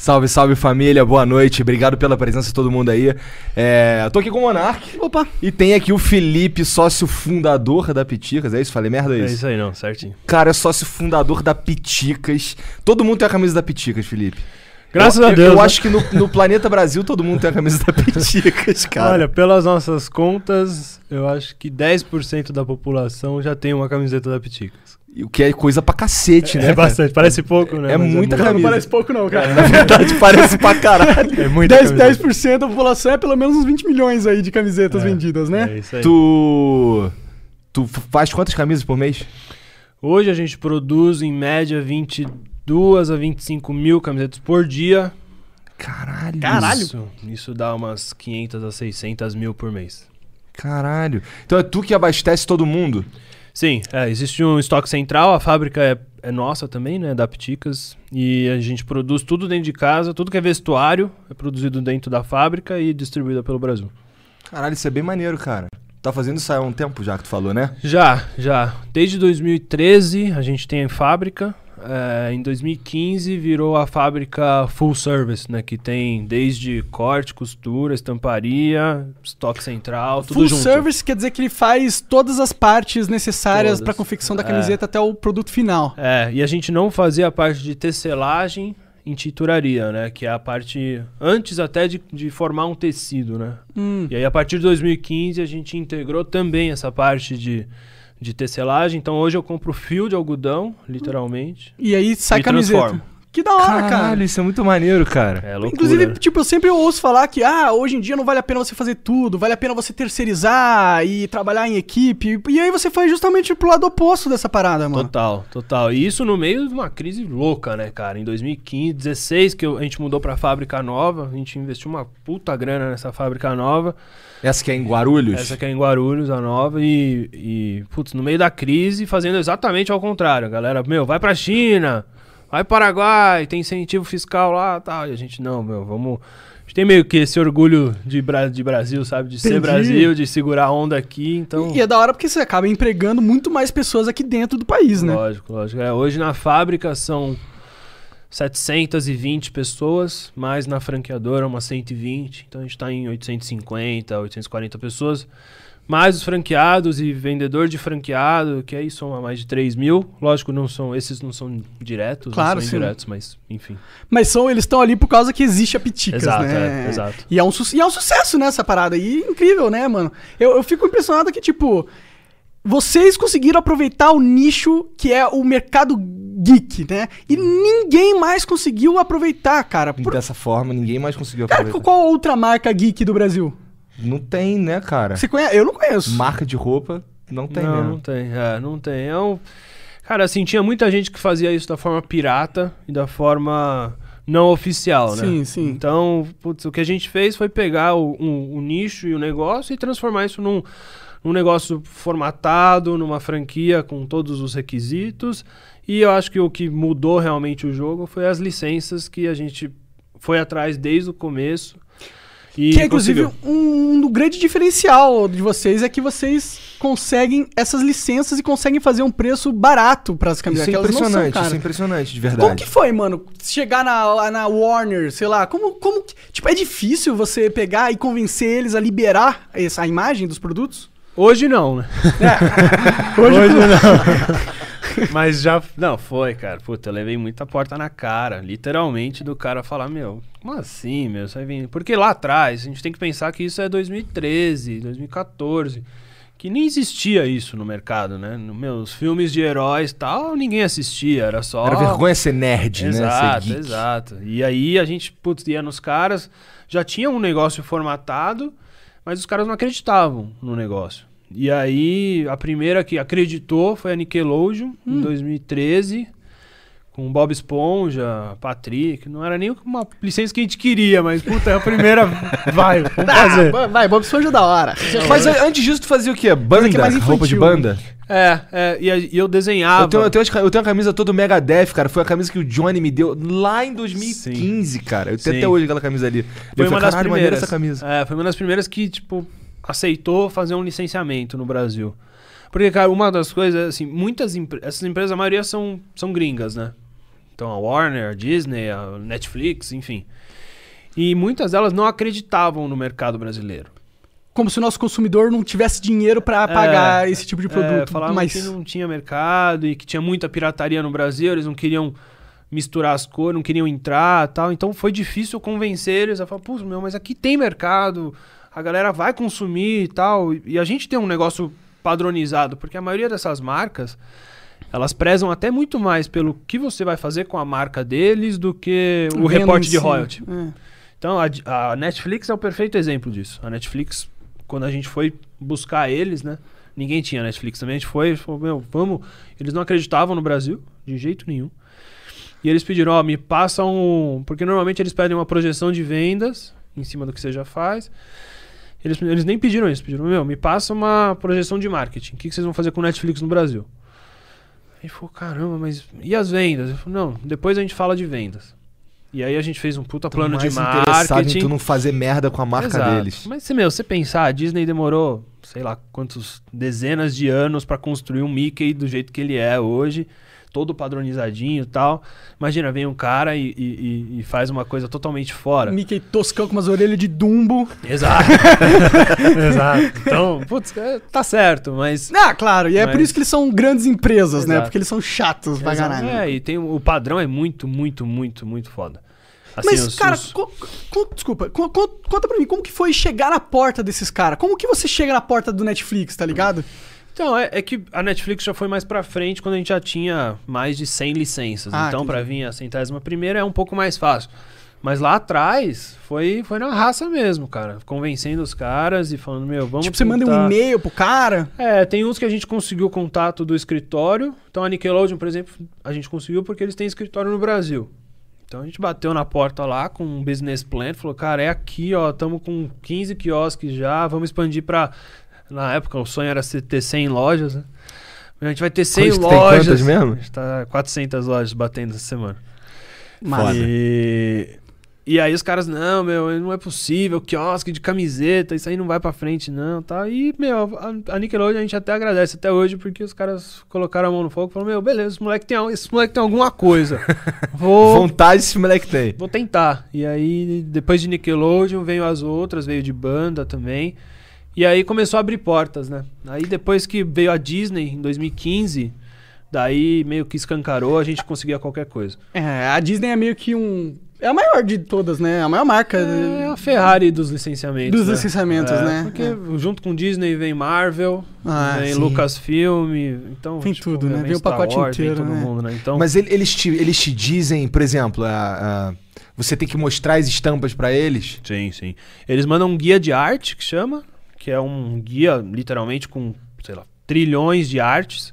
Salve, salve família, boa noite. Obrigado pela presença de todo mundo aí. É, tô aqui com o Monark. Opa! E tem aqui o Felipe, sócio fundador da Piticas. É isso? Falei merda? É É isso? isso aí, não, certinho. Cara, é sócio fundador da Piticas. Todo mundo tem a camisa da Piticas, Felipe. Graças Eu- a Deus. Eu, né? acho que no, no planeta Brasil todo mundo tem a camisa da Piticas, cara. Olha, pelas nossas contas, eu acho que 10% da população já tem uma camiseta da Piticas. O que é coisa pra cacete, né? É bastante, parece pouco, né? É Mas muita muito. Não parece pouco não, cara. Na verdade, parece pra caralho. É muita 10, camiseta. 10% da população é pelo menos uns 20 milhões aí de camisetas É, vendidas, né? É isso aí. Tu. Tu faz quantas camisas por mês? Hoje a gente produz em média 22 a 25 mil camisetas por dia. Caralho. Caralho. Isso, isso dá umas 500 a 600 mil por mês. Caralho. Então é tu que abastece todo mundo? Sim, é, existe um estoque central, a fábrica é, é nossa também, né, da Pticas, e a gente produz tudo dentro de casa, tudo que é vestuário é produzido dentro da fábrica e distribuído pelo Brasil. Caralho, isso é bem maneiro, cara. Tá fazendo isso há um tempo já que tu falou, né? Já, já. Desde 2013 a gente tem a fábrica. É, em 2015 virou a fábrica full service, né? Que tem desde corte, costura, estamparia, estoque central, tudo Full junto. service quer dizer que ele faz todas as partes necessárias para confecção da É. camiseta até o produto final. É, e a gente não fazia a parte de tecelagem em tituraria, né? Que é a parte antes até de, de formar um tecido, né? Hum. E aí a partir de 2015 a gente integrou também essa parte de, de tecelagem. Então hoje eu compro fio de algodão, literalmente. E aí sai E camiseta. transforma. Que da hora, cara. Caralho, isso é muito maneiro, cara. É loucura. Inclusive, tipo, eu sempre ouço falar que, ah, hoje em dia não vale a pena você fazer tudo, vale a pena você terceirizar e trabalhar em equipe. E aí você foi justamente pro lado oposto dessa parada, mano. Total, total. E isso no meio de uma crise louca, né, cara? Em 2015, 16, que a gente mudou pra fábrica nova, a gente investiu uma puta grana nessa fábrica nova. Essa que é em Guarulhos? Essa aqui é em Guarulhos, a nova, e, e, putz, no meio da crise, fazendo exatamente ao contrário. A galera, meu, vai pra China, vai Paraguai, tem incentivo fiscal lá e tal. E a gente, não, meu, vamos. A gente tem meio que esse orgulho de, Bra de Brasil, sabe? De ser Entendi. Brasil, de segurar a onda aqui, então. E é da hora porque você acaba empregando muito mais pessoas aqui dentro do país, né? Lógico, lógico. É, hoje na fábrica são 720 pessoas, mais na franqueadora umas 120. Então a gente está em 850, 840 pessoas. Mais os franqueados e vendedor de franqueado, que aí soma mais de 3 mil. Lógico, não são, esses não são diretos, Claro, não são sim. indiretos, mas enfim. Mas são, eles estão ali por causa que existe a Piticas, Exato, né? é, exato. E é, um, e é um sucesso nessa parada. E incrível, né, mano? Eu, eu fico impressionado que, tipo, vocês conseguiram aproveitar o nicho que é o mercado geek, né? E ninguém mais conseguiu aproveitar, cara. Por- Dessa forma, ninguém mais conseguiu Cara, aproveitar. qual outra marca geek do Brasil? Não tem, né, cara? Você conhece? Eu não conheço. Marca de roupa, não tem não, mesmo. não tem. É, não tem. É um... Cara, assim, tinha muita gente que fazia isso da forma pirata e da forma não oficial, né? Sim, sim. Então, putz, o que a gente fez foi pegar o, um- o nicho e o negócio e transformar isso num, num negócio formatado, numa franquia com todos os requisitos. E eu acho que o que mudou realmente o jogo foi as licenças que a gente foi atrás desde o começo. E Que é, inclusive, um, um grande diferencial de vocês é que vocês conseguem essas licenças e conseguem fazer um preço barato para as camisetas. Isso é que elas não são impressionante, caras. isso é impressionante, de Como verdade. que foi, mano? Chegar na, na Warner, sei lá, como, como. que- Tipo, é difícil você pegar e convencer eles a liberar essa a imagem dos produtos? Hoje não, né? Hoje, não. Mas já. Não, foi, cara. Puta, eu levei muita porta na cara. Literalmente, do cara falar, meu, como assim, meu? Você vai vir... Porque lá atrás, a gente tem que pensar que isso é 2013, 2014. Que nem existia isso no mercado, né? No, meu, os filmes de heróis e tal, ninguém assistia. Era só. Era vergonha ser nerd, né? Exato, Ser geek. exato. E aí a gente, putz, ia nos caras, já tinha um negócio formatado, mas os caras não acreditavam no negócio. E aí a primeira que acreditou foi a Nickelodeon, em 2013, com Bob Esponja, Patrick. Não era nem uma licença que a gente queria, mas puta, é a primeira. Vai, vamos fazer. Ah, vai, Bob Esponja é da hora. Mas antes disso, tu fazia o quê? Banda? que é mais roupa de banda? É, é, e, e eu desenhava. Eu tenho, eu, tenho, eu tenho a camisa toda do Megadeth, cara. Foi a camisa que o Johnny me deu lá em 2015, cara. Eu tenho Sim. até hoje aquela camisa ali. Foi eu uma falei, das "Caralho, maneira primeiras. essa camisa. É, foi uma das primeiras que, tipo, aceitou fazer um licenciamento no Brasil. Porque, cara, uma das coisas, assim, muitas empresas, essas empresas, a maioria são, são gringas, né? Então a Warner, a Disney, a Netflix, enfim. E muitas delas não acreditavam no mercado brasileiro. Como se o nosso consumidor não tivesse dinheiro pra pagar esse tipo de produto. É, falavam mas que não tinha mercado e que tinha muita pirataria no Brasil, eles não queriam misturar as cores, não queriam entrar tal. Então foi difícil convencer eles a falar, pô, meu, mas aqui tem mercado, a galera vai consumir e tal. E a gente tem um negócio padronizado, porque a maioria dessas marcas, elas prezam até muito mais pelo que você vai fazer com a marca deles do que o reporte de si. royalty. É. Então a, a Netflix é o perfeito exemplo disso. A Netflix, quando a gente foi buscar eles, né? Ninguém tinha Netflix também. A gente foi, falou, meu, vamos. Eles não acreditavam no Brasil, de jeito nenhum. E eles pediram, ó, me passa um. Porque normalmente eles pedem uma projeção de vendas em cima do que você já faz. Eles, eles nem pediram isso, pediram, meu, me passa uma projeção de marketing. O que, que vocês vão fazer com o Netflix no Brasil? Aí falou, caramba, mas e as vendas? Eu falei, não, depois a gente fala de vendas. E aí a gente fez um puta Tô plano de mais interessado marketing. em tu não fazer merda com a marca Exato. deles. Mas se, meu, você pensar, a Disney demorou, sei lá, quantos dezenas de anos pra construir um Mickey do jeito que ele é hoje, todo padronizadinho e tal. Imagina, vem um cara e, e- e- faz uma coisa totalmente fora. Mickey toscão com umas orelhas de Dumbo. Exato. Exato. Então, putz, é, tá certo, mas. Ah, claro, e é por Mas- isso que eles são grandes empresas, né? Exato. Porque eles são chatos pra caralho. É, e tem o padrão é muito, muito, muito, muito foda. Assim, Mas, os- cara, os- co- co- desculpa, co- co- conta pra mim, como que foi chegar na porta desses caras? Como que você chega na porta do Netflix, tá ligado? Então, é, é que a Netflix já foi mais pra frente quando a gente já tinha mais de 100 licenças. Ah, então, pra vir a centésima primeira é um pouco mais fácil. Mas lá atrás foi, foi na raça mesmo, cara. Convencendo os caras e falando, meu, vamos tipo, você manda um e-mail pro cara. É, tem uns que a gente conseguiu o contato do escritório. Então a Nickelodeon, por exemplo, a gente conseguiu porque eles têm escritório no Brasil. Então a gente bateu na porta lá com um business plan, falou, cara, é aqui, ó, estamos com 15 quiosques já, vamos expandir pra... Na época o sonho era ser- ter 100 lojas, né? A gente vai ter 100 Quantas- tem lojas. quantas mesmo? A gente tá 400 lojas batendo essa semana. Mas, E... E aí os caras, não, meu, não é possível, quiosque de camiseta, isso aí não vai pra frente, não, tá? E, meu, a, a Nickelodeon a gente até agradece até hoje, porque os caras colocaram a mão no fogo e falaram, meu, beleza, esse moleque tem, esse moleque tem alguma coisa. Vou, Vontade esse moleque tem. vou tentar. E aí, depois de Nickelodeon, veio as outras, veio de banda também. E aí começou a abrir portas, né? Aí depois que veio a Disney, em 2015, daí meio que escancarou, a gente conseguia qualquer coisa. é, a Disney é meio que um. É a maior de todas, né? A maior marca. É a Ferrari dos licenciamentos. Dos né? licenciamentos, É, né? Porque junto com Disney vem Marvel, Ah, vem sim. Lucasfilm, então. Vem tudo, né? vem Vem o pacote Wars, vem inteiro, todo né? mundo, né? Então, Mas ele- eles, te, eles te dizem, por exemplo, a- a- você tem que mostrar as estampas pra eles. Sim, sim. Eles mandam um guia de arte, que chama, que é um guia literalmente com, sei lá, trilhões de artes.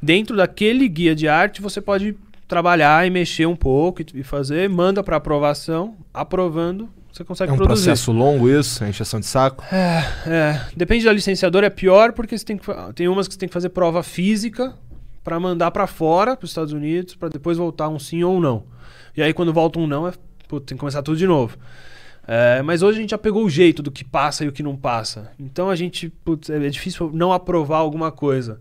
Dentro daquele guia de arte, você pode trabalhar e mexer um pouco e, e fazer, manda para aprovação, aprovando, você consegue É um produzir. processo longo isso, a encheção de saco. É, depende da licenciadora, é pior porque você tem, que, tem umas que você tem que fazer prova física para mandar para fora, para os Estados Unidos, para depois voltar um sim ou um não. E aí quando volta um não, é, putz, tem que começar tudo de novo. É, mas hoje a gente já pegou o jeito do que passa e o que não passa. Então a gente, putz, é é difícil não aprovar alguma coisa.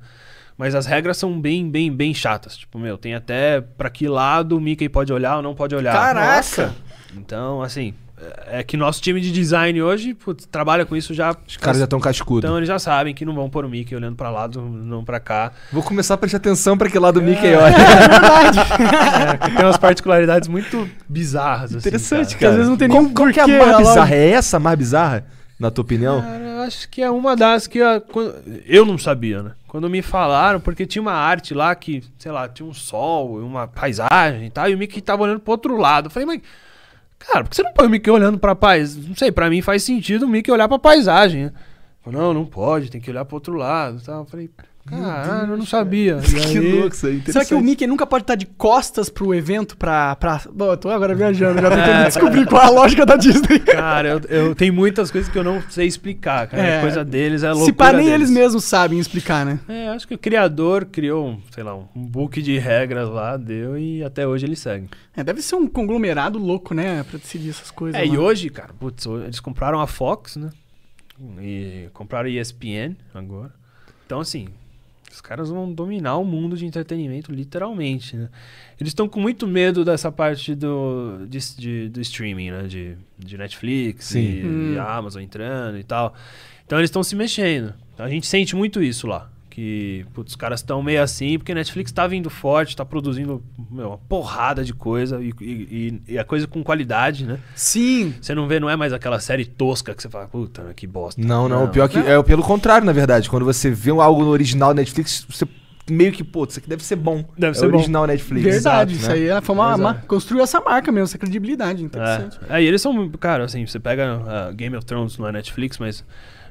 Mas as regras são bem, bem, bem chatas. Tipo, meu, tem até pra que lado o Mickey pode olhar ou não pode olhar. Caraca! Então, assim, é é que nosso time de design hoje putz, trabalha com isso já. Os caras já estão cascudo. Então eles já sabem que não vão pôr o Mickey olhando pra lá, não pra cá. Vou começar a prestar atenção pra que lado o Mickey olha. É, que tem umas particularidades muito bizarras. assim, Interessante, cara. Que às vezes não tem Qual, nenhum qual que é a mais bizarra? É essa a mais bizarra, na tua opinião? Cara, eu acho que é uma das que quando- eu não sabia, né? Quando me falaram, porque tinha uma arte lá que, sei lá, tinha um sol, uma paisagem e tal, e o Mickey tava olhando pro outro lado. Eu falei, mas, cara, por que você não põe o Mickey olhando pra paisagem? Não sei, pra mim faz sentido o Mickey olhar pra paisagem. né? Falei, não, não pode, tem que olhar pro outro lado tal. Eu falei, caralho, eu não sabia. E que aí- louco isso aí. Será que o. Mickey nunca pode estar de costas pro evento pra. pra... Bom, eu tô agora viajando, já tentando descobrir qual é a lógica da Disney. Cara, eu, eu tenho muitas coisas que eu não sei explicar, cara. É. É coisa deles, é loucura Se pá, nem deles. eles mesmos sabem explicar, né? É, acho que o criador criou, um, sei lá, um book de regras lá, deu e até hoje ele segue. É, deve ser um conglomerado louco, né? Pra decidir essas coisas. É, e lá. hoje, cara, putz, eles compraram a Fox, né? E compraram a ESPN agora. Então, assim, Os caras vão dominar o mundo de entretenimento, literalmente, né? Eles estão com muito medo dessa parte do, de, de- do streaming, né? De, de Netflix e, Hum. e Amazon entrando e tal. Então eles estão se mexendo. A gente sente muito isso lá. Que putz, os caras estão meio assim, porque Netflix tá vindo forte, tá produzindo meu, uma porrada de coisa e, e, e- a coisa com qualidade, né? Sim. Você não vê, não é mais aquela série tosca que você fala, puta, que bosta. Não, não, o pior que é pelo contrário, na verdade. Quando você vê algo no original Netflix, você meio que, pô, isso aqui deve ser bom. Deve é ser bom. original Netflix. Verdade. Exato, isso né? aí ela foi uma, construiu essa marca mesmo, essa credibilidade. Interessante. É, é, e eles são, cara, assim, você pega ah, Game of Thrones não é Netflix, mas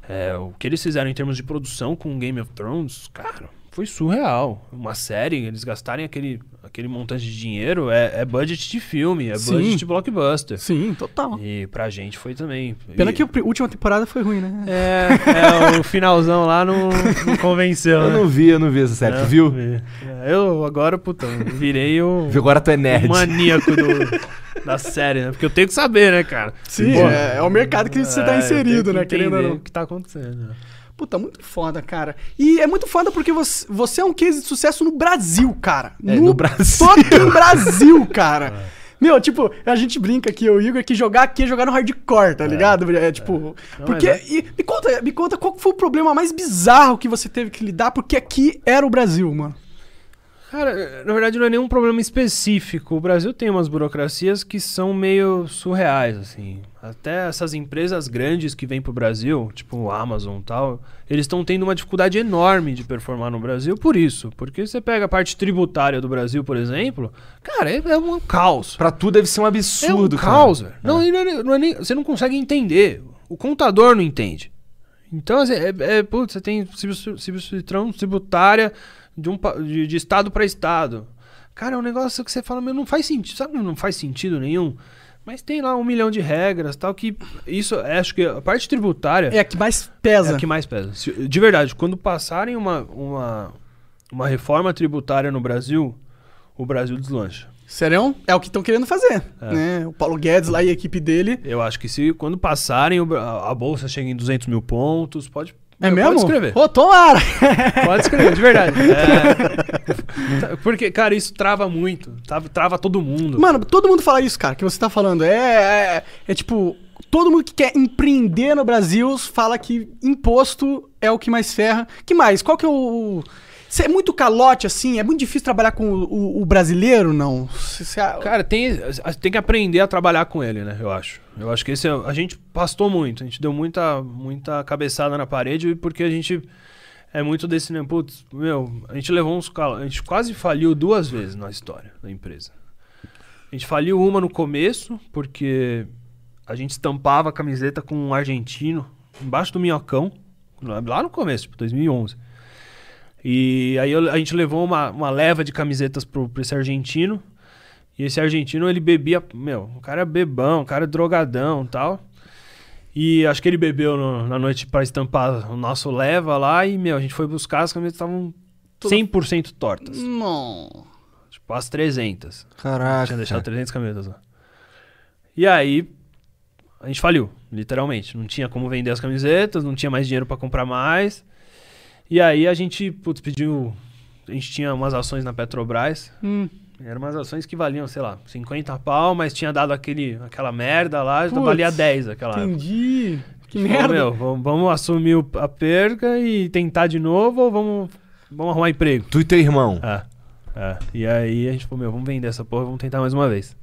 é, o que eles fizeram em termos de produção com Game of Thrones, cara, foi surreal. Uma série, eles gastarem aquele, aquele montante de dinheiro, é, é budget de filme, é Sim. budget de blockbuster. Sim, total. E pra gente foi também. Pena E- que a última temporada foi ruim, né? É, é, o finalzão lá não, não convenceu, Eu né? não vi, eu não vi essa série. É, Tu viu? vi. Eu agora, puta, virei o Agora tu é nerd. o maníaco do, da série, né? Porque eu tenho que saber, né, cara? Sim, Pô, é, é o mercado que você tá é, inserido, né? que Querendo ou entender não. o que tá acontecendo. né? Puta, muito foda, cara. E é muito foda porque você, você é um case de sucesso no Brasil, cara. É, no Brasil. Fucking Brasil, cara. Meu, tipo, a gente brinca aqui, o Igor, que jogar aqui é jogar no hardcore, tá ligado? É, tipo. Não, porque. mas e me conta, me conta qual foi o problema mais bizarro que você teve que lidar, porque aqui era o Brasil, mano. Cara, na verdade não é nenhum problema específico. O Brasil tem umas burocracias que são meio surreais, assim. Até essas empresas grandes que vêm pro Brasil, tipo o Amazon e tal, eles estão tendo uma dificuldade enorme de performar no Brasil por isso. Porque você pega a parte tributária do Brasil, por exemplo, cara, é, é um caos. Pra tu deve ser um absurdo, é um cara. caos, velho. Não, não é nem- não é nem- você não consegue entender. O contador não entende. Então, assim, é, é, putz, você tem subs- substituição tributária de, um, de, de estado para estado. Cara, é um negócio que você fala, meu, não faz sentido. Sabe, não faz sentido nenhum. Mas tem lá um milhão de regras tal, que isso, é, acho que a parte tributária É a que mais é pesa. a que mais pesa. De verdade, quando passarem uma, uma, uma reforma tributária no Brasil, o Brasil deslancha. Serão? É o que estão querendo fazer. É. Né? O Paulo Guedes lá e a equipe dele. Eu acho que se quando passarem, a bolsa chega em 200 mil pontos, pode. É meu, mesmo? Pode escrever. Ô, tomara! Pode escrever, de verdade. É. Porque, cara, isso trava muito. Trava, trava todo mundo. Mano, todo mundo fala isso, cara, que você tá falando. É, é, é tipo, todo mundo que quer empreender no Brasil fala que imposto é o que mais ferra. Que mais? Qual que é o. É muito calote, assim? É muito difícil trabalhar com o, o- o brasileiro, não? Cê- cê- Cara, tem, tem que aprender a trabalhar com ele, né? Eu acho. Eu acho que esse é, a gente pastou muito, a gente deu muita, muita cabeçada na parede porque a gente é muito desse, né? Putz, meu, a gente levou uns cal... a gente quase faliu duas vezes na história da empresa. A gente faliu uma no começo porque a gente estampava a camiseta com um argentino embaixo do minhocão, lá no começo, tipo 2011. E aí eu- a gente levou uma, uma leva de camisetas pro, pra esse argentino. E esse argentino, ele bebia. Meu, o cara é bebão, o cara é drogadão e tal. E acho que ele bebeu no- na noite pra estampar o nosso leva lá. E, meu, a gente foi buscar, as camisetas estavam 100% tortas. Não. Tipo, as 300. Caraca. Tinha deixado 300 camisetas lá. E aí, a gente faliu, literalmente. Não tinha como vender as camisetas, não tinha mais dinheiro pra comprar mais. E aí a gente, putz, pediu. A gente tinha umas ações na Petrobras. Hum. Eram umas ações que valiam, sei lá, 50 pau, mas tinha dado aquele, aquela merda lá, Putz, valia 10 aquela época. Entendi. Que Falou, merda. Meu, vamos, vamos assumir a perca e tentar de novo ou vamos, vamos arrumar emprego? Tu e teu irmão. É, é. E aí a gente falou, meu, vamos vender essa porra, vamos tentar mais uma vez.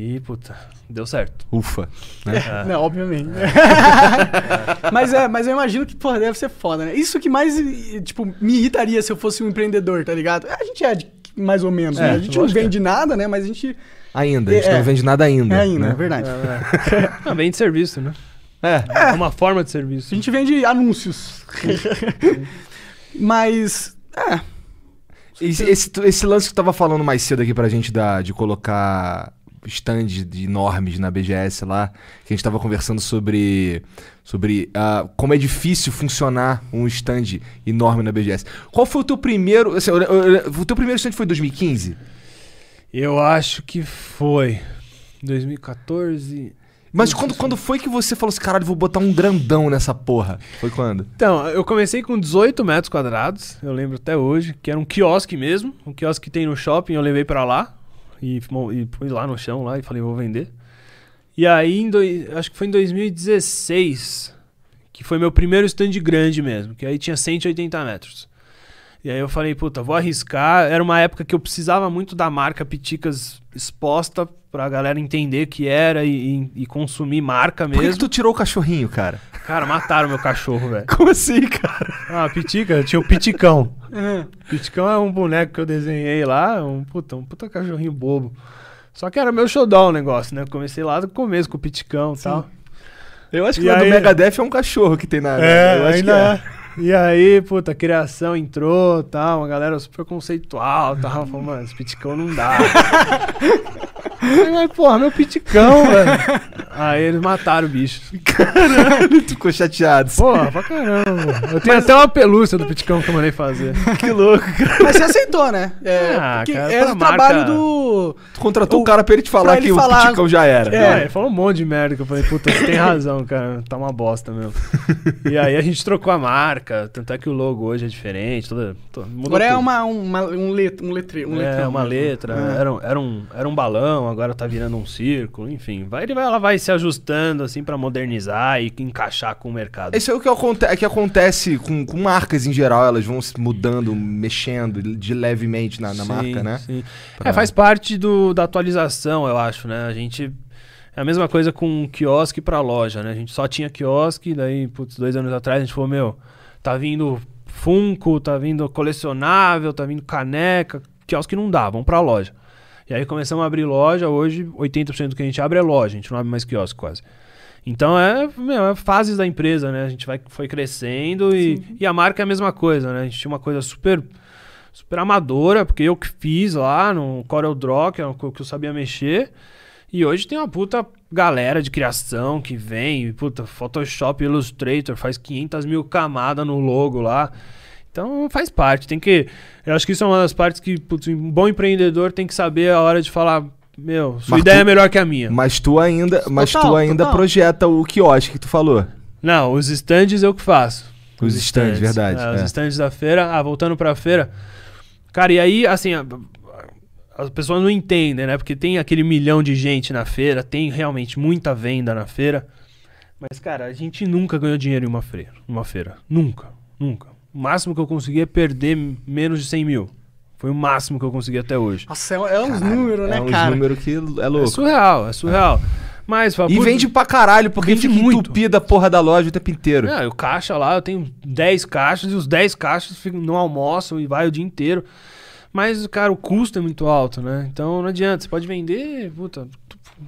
E, puta, deu certo. Ufa. Né? É. Não, obviamente. mas é, mas eu imagino que, porra, deve ser foda, né? Isso que mais, tipo, me irritaria se eu fosse um empreendedor, tá ligado? A gente é de- mais ou menos, É, né? A gente não que vende nada, né? Mas a gente Ainda, a gente É. não vende nada ainda. é ainda, né? é verdade. Ah, vende serviço, né? É. É uma forma de serviço. A gente vende anúncios. mas, é, Esse, esse, esse lance que tu tava falando mais cedo aqui pra gente da, de colocar stand de enormes na BGS lá, que a gente tava conversando sobre, sobre ah, como é difícil funcionar um stand enorme na BGS. Qual foi o teu primeiro. assim, o teu primeiro stand foi em 2015? Eu acho que foi 2014. Mas quando, quando foi que você falou assim, caralho, vou botar um grandão nessa porra? Foi quando? Então, eu comecei com 18 metros quadrados, eu lembro até hoje, que era um quiosque mesmo, um quiosque que tem no shopping, eu levei pra lá e, e pus lá no chão lá e falei, vou vender. E aí, em doi- acho que foi em 2016, que foi meu primeiro stand grande mesmo, que aí tinha 180 metros. E aí eu falei, puta, vou arriscar. Era uma época que eu precisava muito da marca Piticas exposta pra galera entender que era e, e- e consumir marca Por que, mesmo. que tu tirou o cachorrinho, cara? Cara, mataram meu cachorro, velho. Como assim, cara? Ah, Pitica, tinha o Piticão. Piticão é um boneco que eu desenhei lá, um puta, um puta cachorrinho bobo. Só que era meu showdown o negócio, né? Eu comecei lá do começo com o Piticão e tal. Eu acho que E o do aí- Megadeth é um cachorro que tem na. É, eu acho que é. E aí, puta, a criação entrou tal, uma galera super conceitual tal. Falou, mano, esse piticão não dá. Aí, porra, meu piticão, velho. Aí eles mataram o bicho. Caralho, tu ficou chateado. Porra, pra caramba. Eu tenho até uma pelúcia do piticão que eu mandei fazer. Que louco, cara. Mas você aceitou, né? É, Ah, porque cara, é pra o trabalho marca- do. Tu contratou O- o cara pra ele te falar ele que falar- o Piticão já era. É, ele falou um monte de merda que eu falei, puta, você tem razão, cara, tá uma bosta mesmo. e aí a gente trocou a marca, tanto é que o logo hoje é diferente, toda, Agora é tudo. uma, uma, um, let, um, letre, um é, letrão uma mesmo. letra, É. era, um, era, um, era um balão, agora tá virando um círculo, enfim. Vai, ele vai, ela vai se ajustando assim pra modernizar e encaixar com o mercado. Isso é o que, aconte é que acontece com, com marcas em geral, elas vão se mudando, mexendo de levemente na, na Sim, marca, né? sim. Pra- É, faz parte do, da atualização, eu acho, né? A gente. É a mesma coisa com quiosque pra loja, né? A gente só tinha quiosque, daí, putz, dois anos atrás a gente falou, meu, tá vindo Funko, tá vindo colecionável, tá vindo caneca, quiosque não dá, vamos pra loja. E aí começamos a abrir loja, hoje 80% do que a gente abre é loja, a gente não abre mais quiosque quase. Então é, meu, é fases da empresa, né? A gente vai, foi crescendo e, e a marca é a mesma coisa, né? A gente tinha uma coisa super super amadora, porque eu que fiz lá no Corel Draw, que é o que eu sabia mexer. E hoje tem uma puta galera de criação que vem, puta, Photoshop, Illustrator, faz 500 mil camadas no logo lá. Então faz parte, tem que... Eu acho que isso é uma das partes que putz, um bom empreendedor tem que saber a hora de falar, meu, sua Mas ideia tu- é melhor que a minha. Mas tu ainda, mas Total, tu ainda total. projeta o quiosque que tu falou. Não, os stands eu que faço. Os stands, verdade, É, Os é. stands da feira. Ah, voltando pra feira. Cara, e aí, assim, a- as pessoas não entendem, né? Porque tem aquele milhão de gente na feira, tem realmente muita venda na feira. Mas, cara, a gente nunca ganhou dinheiro em uma feira. Uma feira. Nunca. Nunca. O máximo que eu consegui é perder menos de 100 mil. Foi o máximo que eu consegui até hoje. Nossa, é, é uns números, né, é uns cara? números que é É louco. surreal, é surreal. Mas, fala, E putz, vende pra caralho, porque Vende fica muito. entupido a porra da loja o tempo inteiro. É, o caixa lá, eu tenho 10 caixas e os 10 caixas ficam, não almoçam e vai o dia inteiro. Mas, cara, o custo é muito alto, né? Então não adianta. Você pode vender, puta,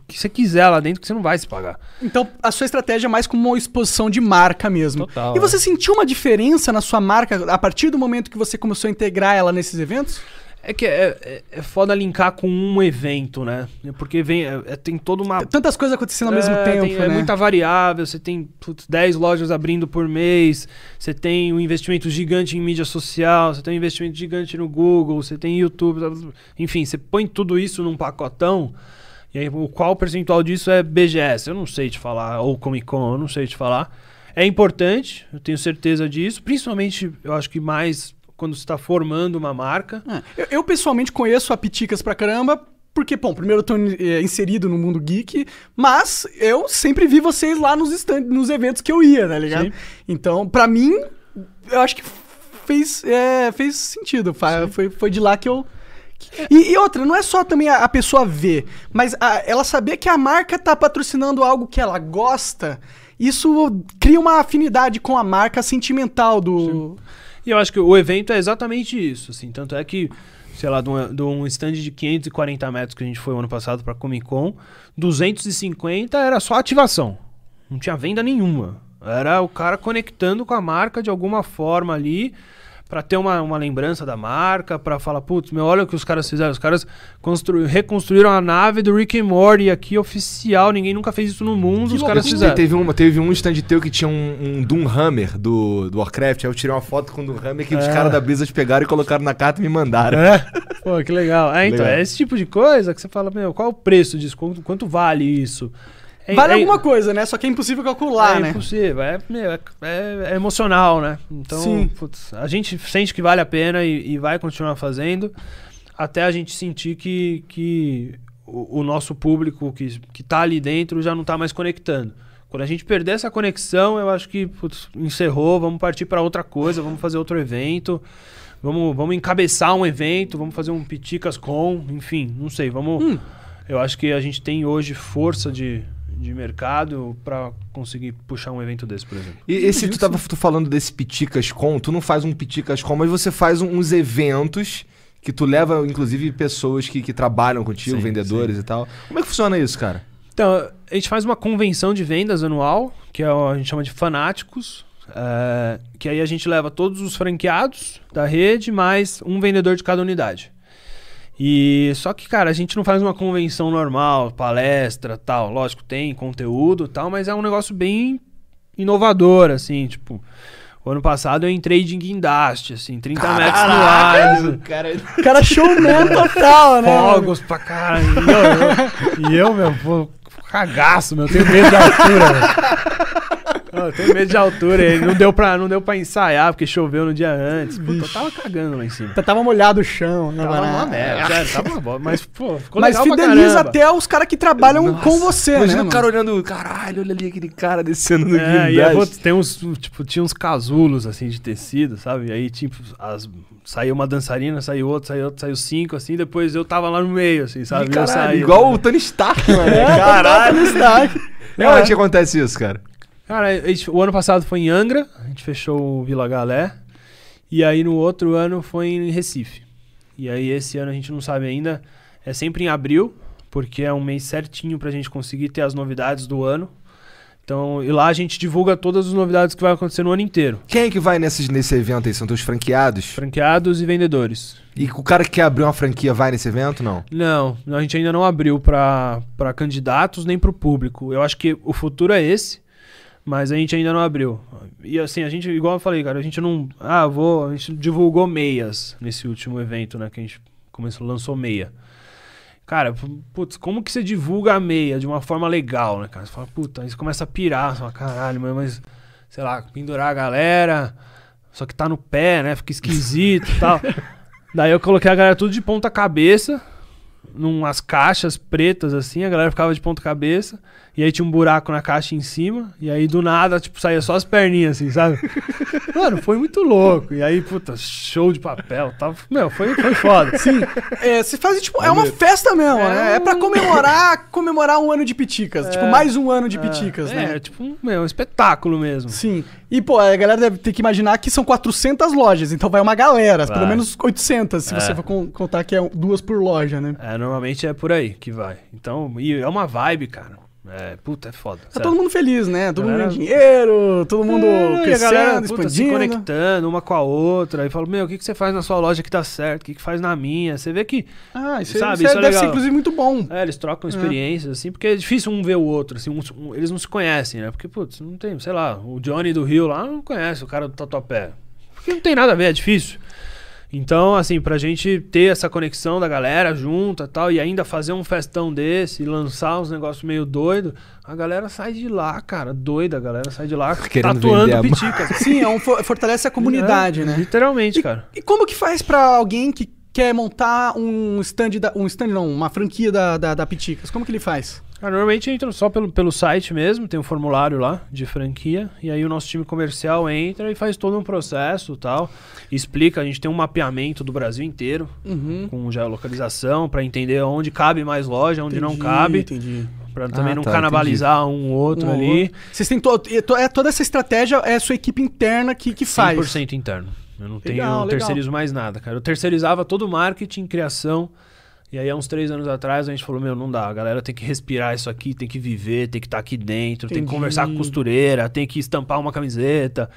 que você quiser lá dentro que você não vai se pagar. Então, a sua estratégia é mais como uma exposição de marca mesmo. Total, E você é. sentiu uma diferença na sua marca a partir do momento que você começou a integrar ela nesses eventos? É que é, é, é foda linkar com um evento, né? Porque vem, é- é- tem toda uma. Tantas coisas acontecendo ao mesmo É, tempo, tem- né? É muita variável, você tem putz, 10 lojas abrindo por mês, você tem um investimento gigante em mídia social, você tem um investimento gigante no Google, você tem YouTube, enfim, você põe tudo isso num pacotão, e aí o qual percentual disso é BGS? Eu não sei te falar, ou Comic Con, eu não sei te falar. É importante, eu tenho certeza disso, principalmente eu acho que mais quando você está formando uma marca. É. Eu, eu, pessoalmente conheço a Piticas pra caramba, porque, bom, primeiro eu tô é, inserido no mundo geek, mas eu sempre vi vocês lá nos, stand, nos eventos que eu ia, tá ligado? Sim. Então, pra mim, eu acho que fez, é, fez sentido. Foi, foi de lá que eu. E, e outra, não é só também a, a pessoa ver, mas a- ela saber que a marca tá patrocinando algo que ela gosta, isso cria uma afinidade com a marca sentimental do. E eu acho que o evento é exatamente isso, assim. Tanto é que, sei lá, de de um stand de 540 metros que a gente foi ano passado pra Comic Con, 250 era só ativação. Não tinha venda nenhuma. Era o cara conectando com a marca de alguma forma ali pra ter uma, uma lembrança da marca, pra falar, putz, meu, olha o que os caras fizeram. Os caras constru- reconstruíram a nave do Rick and Morty aqui, oficial. Ninguém nunca fez isso no mundo, os caras fizeram. Teve, uma, teve um stand teu que tinha um, um Doomhammer do, do Warcraft. Aí eu tirei uma foto com o Doomhammer que os É. caras da Blizzard pegaram e colocaram na carta e me mandaram. É? Pô, que legal. É, então, Legal. é esse tipo de coisa que você fala, meu, qual é o preço disso? Quanto, quanto vale isso? É- vale é- alguma coisa, né? Só que é impossível calcular, é né? impossível, é, meu, é, é- é emocional, né? Então, putz, a gente sente que vale a pena e, e vai continuar fazendo até a gente sentir que, que o, o nosso público que, que tá ali dentro já não tá mais conectando. Quando a gente perder essa conexão, eu acho que putz, encerrou, vamos partir para outra coisa, vamos fazer outro evento, vamos, vamos encabeçar um evento, vamos fazer um Piticas com, enfim, não sei, vamos... Hum. Eu acho que a gente tem hoje força de, de mercado para conseguir puxar um evento desse, por exemplo. E esse tu tava tu falando desse Piticas Com, tu não faz um Piticas Com, mas você faz uns eventos que tu leva, inclusive, pessoas que, que trabalham contigo, Sim, vendedores e tal. Como é que funciona isso, cara? Então, a gente faz uma convenção de vendas anual, que é a gente chama de fanáticos, é, que aí a gente leva todos os franqueados da rede, mais um vendedor de cada unidade. E só que, cara, a gente não faz uma convenção normal, palestra, tal. Lógico, tem conteúdo, tal, mas é um negócio bem inovador, assim, tipo, o ano passado eu entrei de guindaste, assim, 30 metros no ar, cara. Cara showman total, né? fogos pra caralho. E eu, eu- eu, meu, pô, cagaço, meu. Eu tenho medo de altura, velho. Eu tenho medo de altura. E não deu, pra, não deu pra ensaiar, porque choveu no dia antes. Puta, eu tava cagando lá em cima. Tava molhado o chão, né? Tava mano? uma merda, sério, tava uma bosta. Mas, pô, ficou Mas legal fideliza até os caras que trabalham Nossa, com você, Imagina né? o cara olhando, caralho, olha ali aquele cara descendo no É, e putz, tem uns, tipo, tinha uns casulos, assim, de tecido, sabe? E aí, tipo, as, saiu uma dançarina, saiu outra, saiu outra, saiu cinco, assim, depois eu tava lá no meio, assim, sabe? Eu caralho, saí, igual o Tony Stark, mano. É, caralho. total Stark. É onde que acontece isso, cara? Cara, gente- o ano passado foi em Angra, a gente fechou o Vila Galé. E aí no outro ano foi em Recife. E aí esse ano a gente não sabe ainda. É sempre em abril, porque é um mês certinho pra gente conseguir ter as novidades do ano. Então, e lá a gente divulga todas as novidades que vai acontecer no ano inteiro. Quem é que vai nesses, nesse evento aí? São teus franqueados? Franqueados e vendedores. E o cara que quer abrir uma franquia vai nesse evento, não? Não, a gente ainda não abriu pra candidatos nem pro público. Eu acho que o futuro é esse, mas a gente ainda não abriu. E assim, a gente, igual eu falei, cara, a gente não. Ah, vou. A gente divulgou meias nesse último evento, né? Que a gente começou, lançou meia. Cara, pu- putz, como que você divulga a meia de uma forma legal, né, cara? Você fala, puta, aí você começa a pirar, você fala, caralho, mas, mas, sei lá, pendurar a galera, só que tá no pé, né? Fica esquisito e tal. Daí eu coloquei a galera tudo de ponta cabeça, numas caixas pretas assim, a galera ficava de ponta cabeça, e aí tinha um buraco na caixa em cima, e aí do nada, tipo, saía só as perninhas assim, sabe? Mano, foi muito louco. E aí, puta, show de papel, tava, meu, foi, foi foda. Sim. É, você faz, tipo, é uma festa mesmo, É né? É pra um- comemorar, comemorar um ano de piticas. Tipo, mais um ano de piticas, é, né? É, tipo, um, meu, um espetáculo mesmo. Sim. E, pô, a galera deve ter que imaginar que são 400 lojas, então vai uma galera, Vai. pelo menos 800, se É. você for con- contar que é duas por loja, né? É, normalmente é por aí que vai. Então, e é uma vibe, cara. É, puta, é foda. Tá todo mundo feliz, né? Todo mundo Galera- ganhando dinheiro, todo mundo É, crescendo, galera, puta, se conectando uma com a outra. E fala, meu, o que, que você faz na sua loja que dá certo? O que, que faz na minha? Você vê que Ah, isso, Sabe, isso isso é deve ser, legal. inclusive, muito bom. é, eles trocam experiências, assim, porque é difícil um ver o outro, assim, uns- um- eles não se conhecem, né? Porque, putz, não tem, sei lá, o Johnny do Rio lá não conhece o cara do Tatuapé. Porque não tem nada a ver, é difícil. Então, assim, pra gente ter essa conexão da galera junta e tal, e ainda fazer um festão desse, e lançar uns negócios meio doido, a galera sai de lá, cara, doida, a galera sai de lá Querendo tatuando piticas. Sim, é um, for- fortalece a comunidade, É, né? Literalmente, cara. E como que faz pra alguém que quer montar um stand, da, um stand não, uma franquia da, da, da Piticas? Como que ele faz? Ah, normalmente entra só pelo, pelo site mesmo, tem um formulário lá de franquia, e aí o nosso time comercial entra e faz todo um processo e tal. Explica, a gente tem um mapeamento do Brasil inteiro, Uhum. com geolocalização, para entender onde cabe mais loja, onde não cabe, Entendi. para também Ah, não tá, canibalizar um outro Um ali. outro. Vocês têm to, to- é, toda essa estratégia é a sua equipe interna que, que faz. 100% interno. Eu não tenho, Legal, não legal. terceirizo mais nada, cara. Eu terceirizava todo o marketing, criação. E aí, há uns três anos atrás, a gente falou: Meu, não dá. A galera tem que respirar isso aqui, tem que viver, tem que estar aqui dentro, tem que Entendi. conversar com costureira, tem que estampar uma camiseta.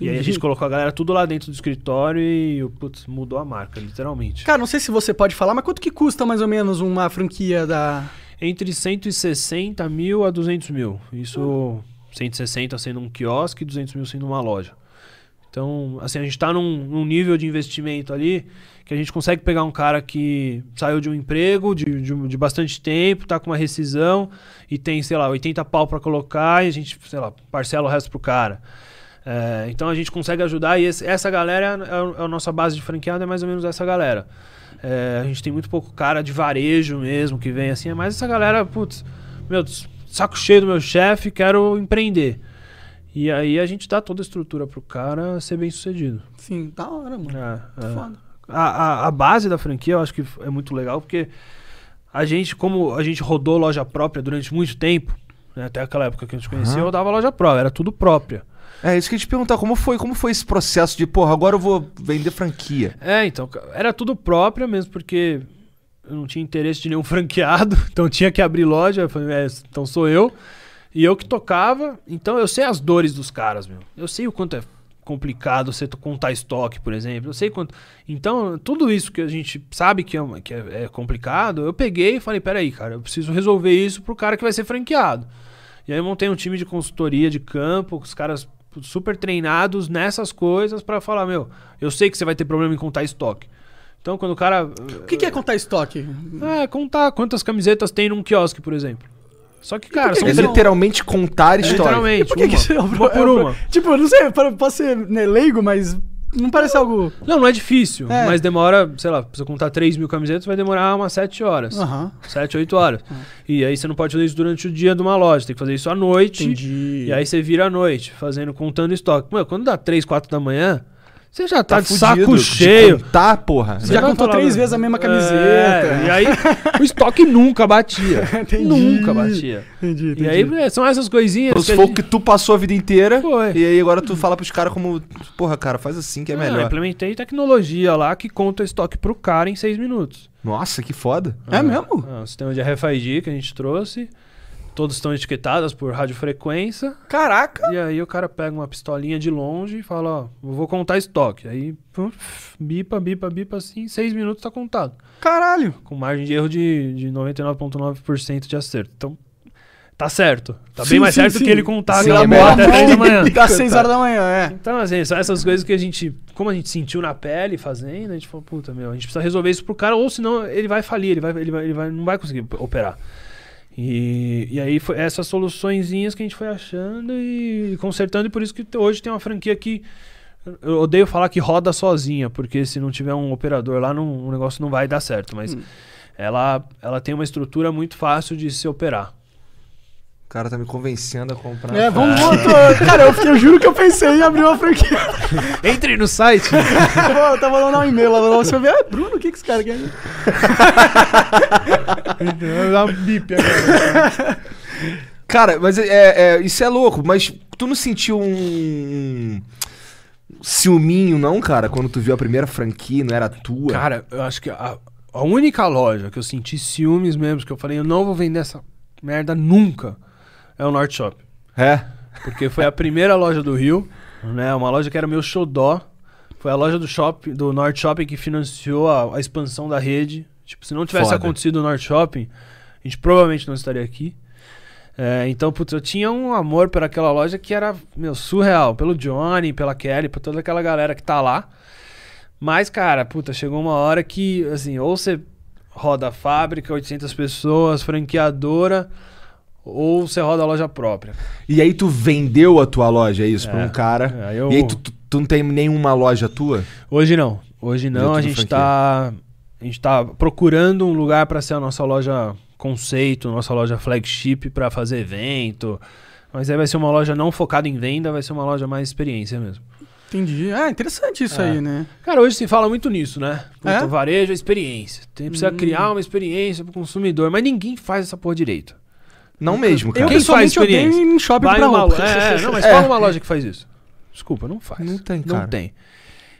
E aí, a Entendi. gente colocou a galera tudo lá dentro do escritório e, putz, mudou a marca, literalmente. Cara, não sei se você pode falar, mas quanto que custa mais ou menos uma franquia da. Entre 160 mil a 200 mil. Isso, 160 sendo um quiosque e 200 mil sendo uma loja. Então, assim, a gente tá num, num nível de investimento ali que a gente consegue pegar um cara que saiu de um emprego de, de, de bastante tempo, tá com uma rescisão e tem, sei lá, 80 pau para colocar e a gente, sei lá, parcela o resto pro cara. É, então a gente consegue ajudar e esse, essa galera é, a- é a nossa base de franqueada, é mais ou menos essa galera. É, a gente tem muito pouco cara de varejo mesmo que vem assim, é mais essa galera, putz, meu, saco cheio do meu chefe, quero empreender. E aí a gente dá toda a estrutura pro cara ser bem sucedido. Sim, da hora, mano. É, é. Foda. A, a, a base da franquia eu acho que é muito legal, porque a gente, como a gente rodou loja própria durante muito tempo, né, até aquela época que a gente conhecia, Aham. eu rodava loja própria, era tudo própria. É isso que eu ia te perguntar, como foi, como foi esse processo de, porra, agora eu vou vender franquia? É, então, era tudo própria mesmo, porque eu não tinha interesse de nenhum franqueado, então tinha que abrir loja, falei, é, então sou eu. E eu que tocava, então eu sei as dores dos caras, meu. Eu sei o quanto é complicado você contar estoque, por exemplo. Eu sei quanto. Então, tudo isso que a gente sabe que é, que é, é complicado, eu peguei e falei, peraí, cara, eu preciso resolver isso pro cara que vai ser franqueado. E aí eu montei um time de consultoria de campo, com os caras super treinados nessas coisas pra falar, meu, eu sei que você vai ter problema em contar estoque. Então, quando o cara. O que, que é contar estoque? É, contar quantas camisetas tem num quiosque, por exemplo. Só que, cara, que são É que literalmente contar É, história. literalmente. Por que, que uma, isso é uma por uma. Tipo, eu não sei, posso ser né, leigo, mas não parece algo. Não, não é difícil, É. mas demora, sei lá, pra você contar 3 mil camisetas, vai demorar umas 7 horas. Aham. 7, 8 horas. E aí você não pode fazer isso durante o dia de uma loja, tem que fazer isso à noite. Entendi. E aí você vira à noite, fazendo, contando estoque. Mano, quando dá 3, 4 da manhã, você já tá, de fudido saco de cheio. contar, porra. Você já contou falar, três vezes a mesma É, camiseta. e aí o estoque nunca batia. Entendi. Nunca batia. Entendi, entendi. E aí é, são essas coisinhas. Então, que se a for o gente- que tu passou a vida inteira, Foi. e aí agora tu fala pros caras como, porra, cara, faz assim que é Ah, melhor. Eu implementei tecnologia lá que conta estoque pro cara em 6 minutos. Nossa, que foda. É mesmo? É um sistema de RFID que a gente trouxe. Todos estão etiquetados por radiofrequência. Caraca! E aí o cara pega uma pistolinha de longe e fala, ó, vou contar estoque. Aí, bipa, bipa, bipa, assim, 6 minutos tá contado. Caralho! Com margem de erro de, de 99,9% de acerto. Então, tá certo. Tá Sim, bem mais sim, certo sim. que ele contar Sim, aquela é bom. até 10 da manhã. Das 6 horas da manhã, é. Então, assim, são essas coisas que a gente, como a gente sentiu na pele fazendo, a gente falou, puta, meu, a gente precisa resolver isso pro cara, ou senão ele vai falir, ele vai, ele vai, ele vai, não vai conseguir operar. E, e aí foi essas soluçõezinhas que a gente foi achando e consertando, e por isso que hoje tem uma franquia que eu odeio falar que roda sozinha, porque se não tiver um operador lá, não, o negócio não vai dar certo, mas Hum. ela, ela tem uma estrutura muito fácil de se operar. O cara tá me convencendo a comprar. É, vamos voltar. Cara, eu, eu juro que eu pensei em abrir uma franquia. Entre no site! eu vou- eu tava mandando um e-mail lá, você vai ver, ah, Bruno, o que que esse cara quer? Dá um bip agora. Cara, mas é, é- isso é louco, mas tu não sentiu um ciúminho, não, cara, quando tu viu a primeira franquia, não era tua? Cara, eu acho que a, a única loja que eu senti ciúmes mesmo, que eu falei, eu não vou vender essa merda nunca, é o North Shop. É? Porque foi a primeira loja do Rio, né? Uma loja que era meu xodó. Foi a loja do shopping, do North Shopping que financiou a, a expansão da rede. Tipo, se não tivesse Foda. acontecido o North Shopping, a gente provavelmente não estaria aqui. É, então, putz, eu tinha um amor por aquela loja que era, meu, surreal. Pelo Johnny, pela Kelly, por toda aquela galera que tá lá. Mas, cara, puta, chegou uma hora que, assim, ou você roda a fábrica, 800 pessoas, franqueadora, ou você roda a loja própria. E aí tu vendeu a tua loja, é isso, pra É. um cara. É, eu- E aí tu, tu, tu não tem nenhuma loja tua? Hoje não. Hoje não. a gente franquia. tá. A gente tá procurando um lugar para ser a nossa loja conceito, nossa loja flagship para fazer evento. Mas aí vai ser uma loja não focada em venda, vai ser uma loja mais experiência mesmo. Entendi. Ah, interessante isso É. aí, né? Cara, hoje se fala muito nisso, né? Puta, É? o varejo é experiência. Tem, precisa Hum. criar uma experiência pro consumidor, mas ninguém faz essa porra direito. Não mesmo, Eu cara. Quem faz experiência? ir em shopping Vai pra uma roupa. lo- é, é, não, mas É. fala uma loja que faz isso. Desculpa, não faz. Não tem, Não cara. tem.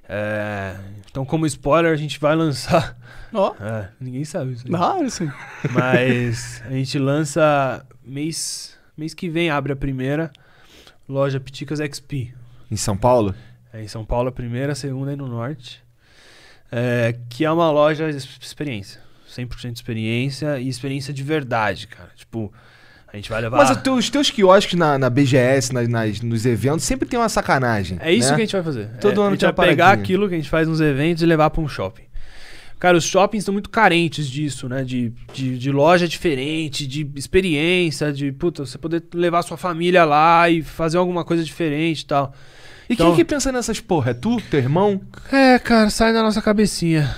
É, então, como spoiler, a gente vai lançar. Ó, É, ninguém sabe isso. hora, assim. Mas a gente lança mês, mês que vem, abre a primeira loja Piticas XP. Em São Paulo? É em São Paulo a primeira, a segunda aí no norte. É, que é uma loja de experiência. 100% de experiência e experiência de verdade, cara. Tipo, a gente vai levar. Mas os teus, os teus quiosques na, na BGS, na- nas- nos eventos, sempre tem uma sacanagem. É isso né? que a gente vai fazer. Todo é, ano a gente tem vai pegar aquilo que a gente faz nos eventos e levar pra um shopping. Cara, os shoppings estão muito carentes disso, né? De, de, de loja diferente, de experiência, de puta, você poder levar sua família lá e fazer alguma coisa diferente e tal. E Então- quem que pensa nessas porra? É tu, teu irmão? É, cara, sai da nossa cabecinha.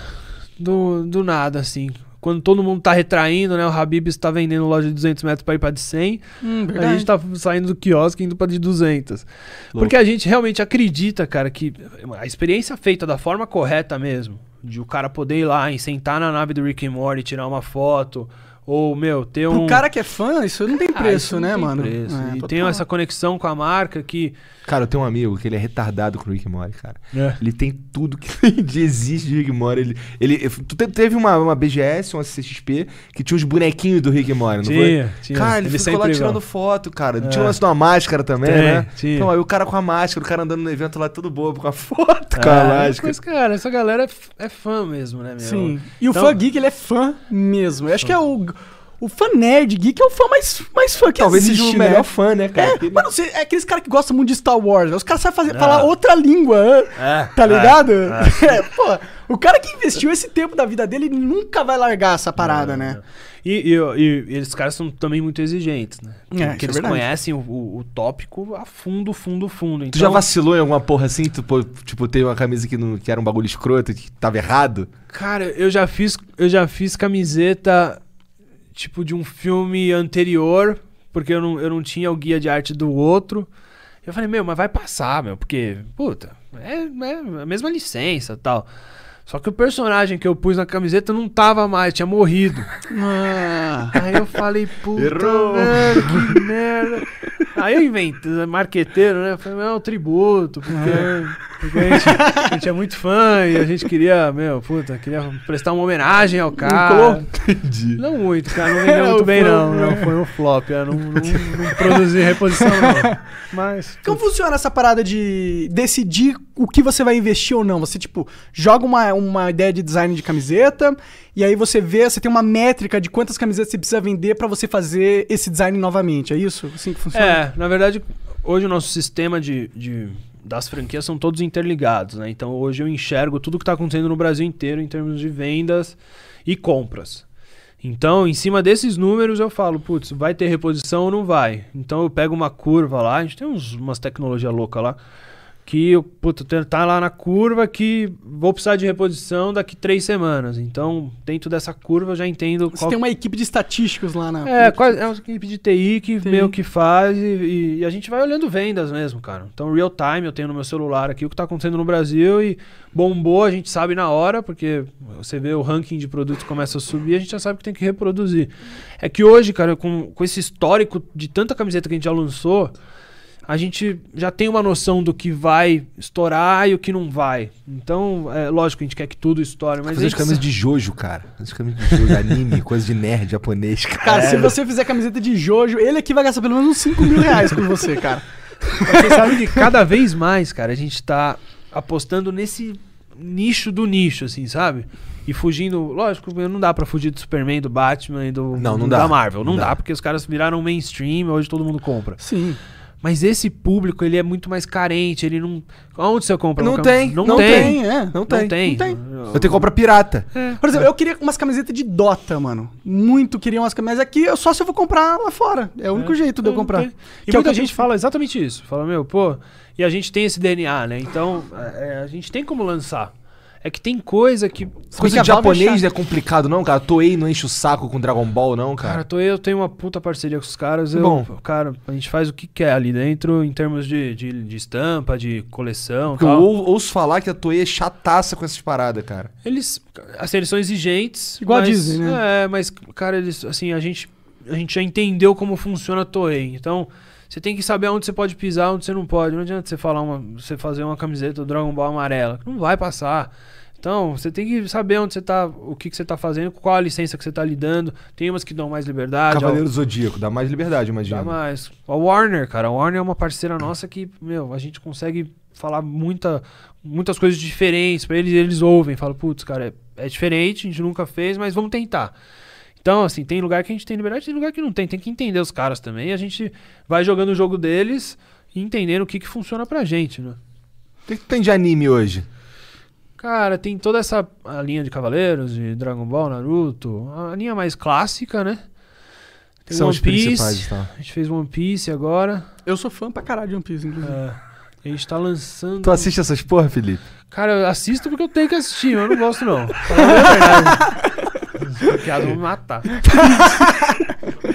Do, do nada, assim. Quando todo mundo tá retraindo, né? O Habibs tá vendendo loja de 200 metros pra ir pra de 100. Hum, A gente tá saindo do quiosque e indo pra de 200. Porque a gente realmente acredita, cara, que a experiência feita da forma correta mesmo, de o cara poder ir lá e sentar na nave do Rick and Morty, tirar uma foto, ou, meu, ter um... Pro cara que é fã, isso não tem Ah, preço, isso não né, tem mano? preço. É, e total. tem essa conexão com a marca que... Cara, eu tenho um amigo que ele é retardado com o Rick Morty, cara. É. Ele tem tudo que existe de Rick Morty. Ele, ele, tu te- teve uma, uma BGS, uma CXP, que tinha uns bonequinhos do Rick and Morty, não Tinha, foi? tinha. Cara, ele Eles ficou lá tirando foto, cara. É. Tinha o lance de uma máscara também, Tem, né? tinha. Então, aí o cara com a máscara, o cara andando no evento lá todo bobo com a foto, com a É, máscara. mas, cara, essa galera é, é fã mesmo, né, meu? Sim. E o Então- fã geek, ele é fã mesmo. Eu acho que é o. O fã nerd geek é o fã mais, mais fã que Talvez existe, seja o né? melhor fã, né, cara? É, Porque ele- mano, você, é aqueles caras que gostam muito de Star Wars. né? Os caras sabem fazer, Ah. falar outra língua, É, tá é, ligado? é. É, pô, o cara que investiu esse tempo da vida dele, ele nunca vai largar essa parada, né? E, e, e- e esses caras são também muito exigentes, né? É, isso é Porque eles verdade. conhecem o, o- o tópico a fundo, fundo, fundo. Então, Tu já vacilou em alguma porra assim? Tu, pô, tipo, teve uma camisa que, não, que era um bagulho escroto, que tava errado? Cara, eu já fiz, eu já fiz camiseta tipo de um filme anterior, porque eu não, eu não tinha o guia de arte do outro. Eu falei, meu, mas vai passar, meu, porque, puta, é, é a mesma licença e tal. Só que o personagem que eu pus na camiseta não tava mais, tinha morrido. Ah, Aí eu falei, puta, Errou. velho, que merda. Aí eu inventei, marqueteiro, né? Eu falei, não, tributo, porque, porque a, gente, a gente é muito fã e a gente queria, meu, puta, queria prestar uma homenagem ao cara. Entendi. Não muito, cara, não vendeu muito Não, bem não, não, foi um flop, eu não, não, não produzi reposição não. Mas, Como funciona essa parada de decidir o que você vai investir ou não? Você, tipo, joga uma, uma ideia de design de camiseta e aí você vê, você tem uma métrica de quantas camisetas você precisa vender pra você fazer esse design novamente. É isso? Assim que funciona? É, na verdade, hoje o nosso sistema de, de- das franquias são todos interligados, né? Então hoje eu enxergo tudo que está acontecendo no Brasil inteiro em termos de vendas e compras. Então, em cima desses números, eu falo, putz, vai ter reposição ou não vai? Então eu pego uma curva lá, a gente tem uns, umas tecnologias loucas lá, que eu, tem- tá lá na curva que vou precisar de reposição daqui três semanas. Então, dentro dessa curva eu já entendo Você qual tem uma equipe de estatísticos lá na. é, quase, é uma equipe de TI que TI. meio que faz e, e- e a gente vai olhando vendas mesmo, cara. Então, real time, eu tenho no meu celular aqui o que tá acontecendo no Brasil e bombou, a gente sabe na hora, porque você vê o ranking de produtos começa a subir, a gente já sabe que tem que reproduzir. É que hoje, cara, com, com esse histórico de tanta camiseta que a gente já lançou, a gente já tem uma noção do que vai estourar e o que não vai. Então, é lógico que a gente quer que tudo estoure, mas Fazer as camisas de Jojo, cara. As camisas de Jojo, anime, coisa de nerd japonês, cara. Cara, se você fizer camiseta de Jojo, ele aqui vai gastar pelo menos uns 5 mil reais com você, cara. Você sabe que cada vez mais, cara, a gente tá apostando nesse nicho do nicho, assim, sabe? E fugindo, lógico, não dá pra fugir do Superman, do Batman e do, Não, não da dá. Marvel. Não, Não dá. dá. porque os caras viraram mainstream, hoje todo mundo compra. Sim. Mas esse público, ele é muito mais carente, ele não... Onde você compra? Não uma tem, Não, não tem. é. Não Não tem. tem. Não tem. Eu tenho que comprar pirata. Por exemplo, eu queria umas camisetas de Dota, mano. Muito queria umas camisetas. Aqui eu só se eu vou comprar lá fora. É o único jeito de eu Não comprar. tem. E Que é o muita gente fala exatamente isso. Fala, meu, pô... E a gente tem esse DNA, né? Então, é, a gente tem como lançar. É que tem coisa que... Coisa que de japonês é é complicado, não, cara. Toei não enche o saco com Dragon Ball, não, Cara, cara. tô, eu tenho uma puta parceria com os caras. Eu, bom. Cara, a gente faz o que quer ali dentro em termos de, de, de estampa, de coleção Porque eu tal. ou- ouço falar que a Toei é chataça com essas paradas, cara. Eles, assim, eles são exigentes. Igual a mas, Disney, né? É, mas, cara, eles, assim, a gente, a gente já entendeu como funciona a Toei. Então, você tem que saber onde você pode pisar, onde você não pode. Não adianta você falar uma, você fazer uma camiseta do Dragon Ball amarela. Não vai passar. Então, você tem que saber onde você tá, o que, que você tá fazendo, qual a licença que você tá lidando. Tem umas que dão mais liberdade. Cavaleiro Zodíaco, dá mais liberdade, Dá imagina. mais. A Warner, cara. A Warner é uma parceira nossa que, meu, a gente consegue falar muita, muitas coisas diferentes pra eles e eles ouvem. Falam, putz, cara, é, é diferente, a gente nunca fez, mas vamos tentar. Então, assim, tem lugar que a gente tem liberdade, tem lugar que não tem. Tem que entender os caras também. A gente vai jogando o jogo deles e entendendo o que, que funciona pra gente, né? O que, que tem de anime hoje? Cara, tem toda essa a linha de Cavaleiros, de Dragon Ball, Naruto, a linha mais clássica, né? Tem são One os principais Piece, tal. a gente fez One Piece agora. Eu sou fã pra caralho de One Piece, inclusive. É, a gente tá lançando. Tu assiste essas porra, Felipe? Cara, eu assisto porque eu tenho que assistir, mas eu não gosto não. Pra falar a verdade. Os piadas vão me matar.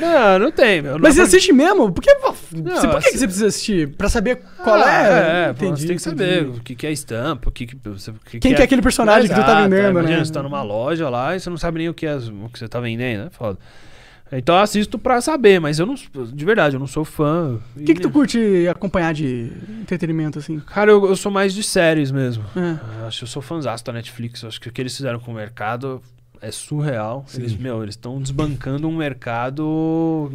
não, não tem, meu. Mas você Não- assiste mesmo? Por que, você, por que, que você precisa assistir? Pra saber qual Ah, é? É, pô, você tem que saber entendi. o que, que é estampa, o que, que, você- que Quem que é aquele personagem que você tá vendendo, Imagina, né? você tá numa loja lá e você não sabe nem o que, é, o que você tá vendendo, é foda. Então eu assisto pra saber, mas eu não. De verdade, eu não sou fã. O que, que tu curte acompanhar de entretenimento, assim? Cara, eu, eu sou mais de séries mesmo. É. Eu acho que eu sou fãzaço da Netflix. Eu acho que o que eles fizeram com o mercado é surreal. Eles, meu, eles estão desbancando um mercado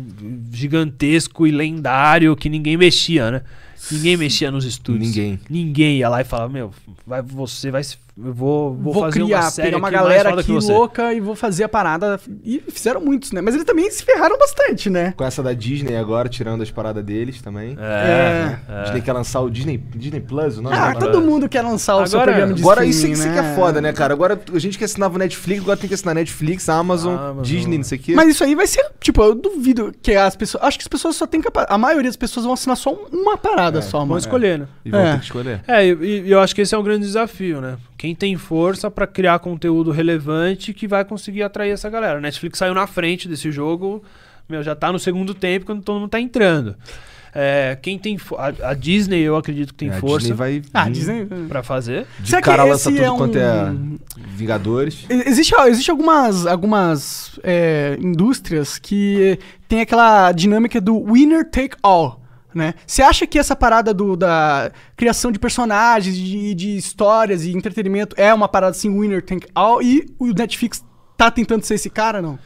gigantesco e lendário que ninguém mexia, né? Ninguém mexia nos estúdios. Ninguém. Ninguém ia lá e falava, meu, vai, você vai. se- vou, vou, Vou, fazer criar, uma série pegar uma galera aqui louca e vou fazer a parada. E fizeram muitos, né? Mas eles também se ferraram bastante, né? Com essa da Disney agora, tirando as paradas deles também. É, é. Disney quer lançar o Disney, Disney Plus, o nome? Ah, todo mundo quer lançar o seu Agora- programa de Agora isso, streaming, isso né? que é foda, né, cara? Agora a gente que assinava Netflix, agora tem que assinar Netflix, Amazon, Amazon. Disney, não sei o quê. Mas isso aí vai ser, tipo, eu duvido que as pessoas. Acho que as pessoas só têm capa- A maioria das pessoas vão assinar só um- uma parada É, só, Vão mano. escolher, né? E vão É. ter que escolher. É, e e eu acho que esse é um grande desafio, né? Quem tem força pra criar conteúdo relevante que vai conseguir atrair essa galera. A Netflix saiu na frente desse jogo, meu, já tá no segundo tempo quando todo mundo tá entrando. É, quem tem a, a Disney, eu acredito que tem É, a força Disney vai Ah, Disney. pra fazer. de Será que cara lança tudo é um- quanto é Vingadores. Existe, existe algumas, algumas é, indústrias que tem aquela dinâmica do winner take all. Né? Você acha que essa parada do, da criação de personagens, de, de histórias e entretenimento é uma parada assim, winner take all? E o Netflix tá tentando ser esse cara, não?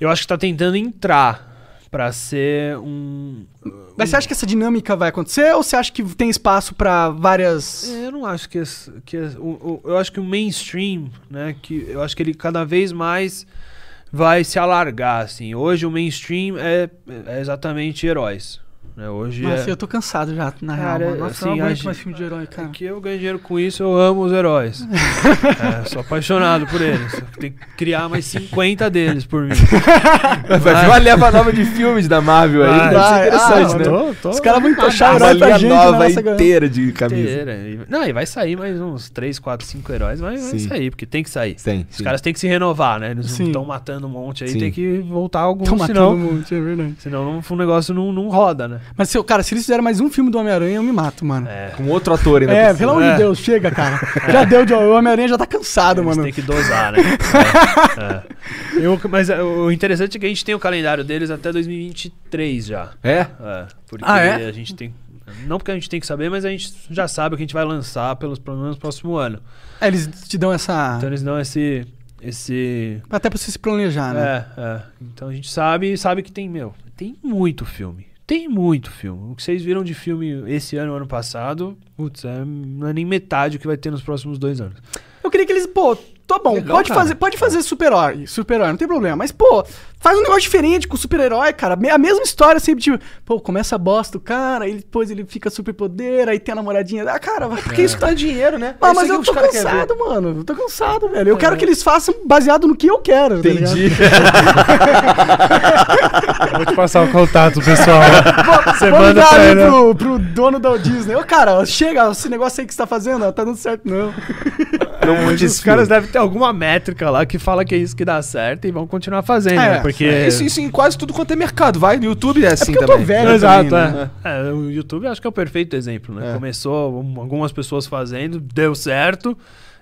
Eu acho que tá tentando entrar pra ser um. Mas você acha que essa dinâmica vai acontecer ou você acha que tem espaço pra várias. É, Eu não acho que, esse- que esse- o, o- eu acho que o mainstream, né, que eu acho que ele cada vez mais vai se alargar, assim. Hoje o mainstream é, é exatamente heróis, né? Hoje Nossa, é, eu tô cansado já, na Cara, real. Mano. Nossa, assim, eu não a mais filme de herói, cara. é que eu ganho dinheiro com isso, eu amo os heróis. é, sou apaixonado por eles. Tem que criar mais 50 deles por mim. Vai vir uma leva nova de filmes da Marvel aí. Vai. Deve ser Vai. interessante, Ah, né? Tô- tô- Os caras vão encaixar Uma herói pra linha gente na nova inteira de camisa. inteira. Não, e vai sair mais uns 3, 4, 5 heróis, mas vai Sim. sair, porque tem que sair. Sim, Os sim. caras têm que se renovar, né? Eles estão matando um monte aí, Sim. tem que voltar algum, Tô matando senão, um monte, é verdade. senão não, o negócio não, não roda, né? Mas, se, cara, se eles fizerem mais um filme do Homem-Aranha, eu me mato, mano. É. Com outro ator ainda. É, pelo amor É. de Deus, chega, cara. Já deu, de- o Homem-Aranha já tá cansado, Eles mano. têm que dosar, né? É, é. Eu- mas é, o interessante é que a gente tem o calendário deles até 2023 já. É? É, porque Ah, é? a gente tem. Não porque a gente tem que saber, mas a gente já sabe o que a gente vai lançar pelos pelo menos no próximo ano. É, eles te dão essa. Então eles dão esse. esse Até pra você se planejar, né? É, é. Então a gente sabe, sabe que tem, meu, tem muito filme. Tem muito filme. O que vocês viram de filme esse ano, ano passado, putz, é, não é nem metade o que vai ter nos próximos dois anos. Eu queria que eles, pô, tá bom, Legal, pode cara. fazer, pode fazer super-herói, super-herói, não tem problema. Mas, pô, faz um negócio diferente com o super-herói, cara. A mesma história sempre, tipo, pô, começa a bosta o cara, aí depois ele fica superpoder, aí tem a namoradinha. Ah, cara, vai. Porque isso dá dinheiro, né? Ah, É mas eu tô cansado, mano. Eu tô cansado, velho. Eu quero que eles façam baseado no que eu quero. tá? Entendi. Vou te passar o contato, pessoal. Você Vamos manda dar pra ali ele. pro, pro dono da Disney. Ô, cara, chega, esse negócio aí que você tá fazendo, ó, tá dando certo, não. Não os caras devem ter alguma métrica lá que fala que é isso que dá certo e vão continuar fazendo, É, né? Porque. É, isso, isso em quase tudo quanto é mercado. Vai, no YouTube é assim porque eu tô também. velho. Exato, também, é. É, O YouTube acho que é o perfeito exemplo, né? É. Começou um- algumas pessoas fazendo, deu certo,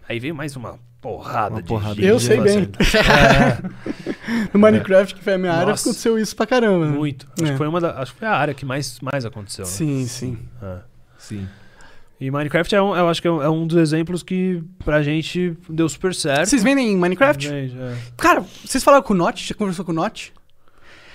aí veio mais uma porrada Uma de porrada Eu sei bem. É, No Minecraft, que foi a minha área, Nossa. aconteceu isso pra caramba. né? muito. Acho, É. que foi uma da- acho que foi a área que mais, mais aconteceu. né? Sim, sim. É. Sim. E Minecraft é um, eu acho que é um, é um dos exemplos que pra gente deu super certo. Vocês vendem Minecraft? Vende, é. Cara, vocês falaram com o Notch? Já conversou com o Notch?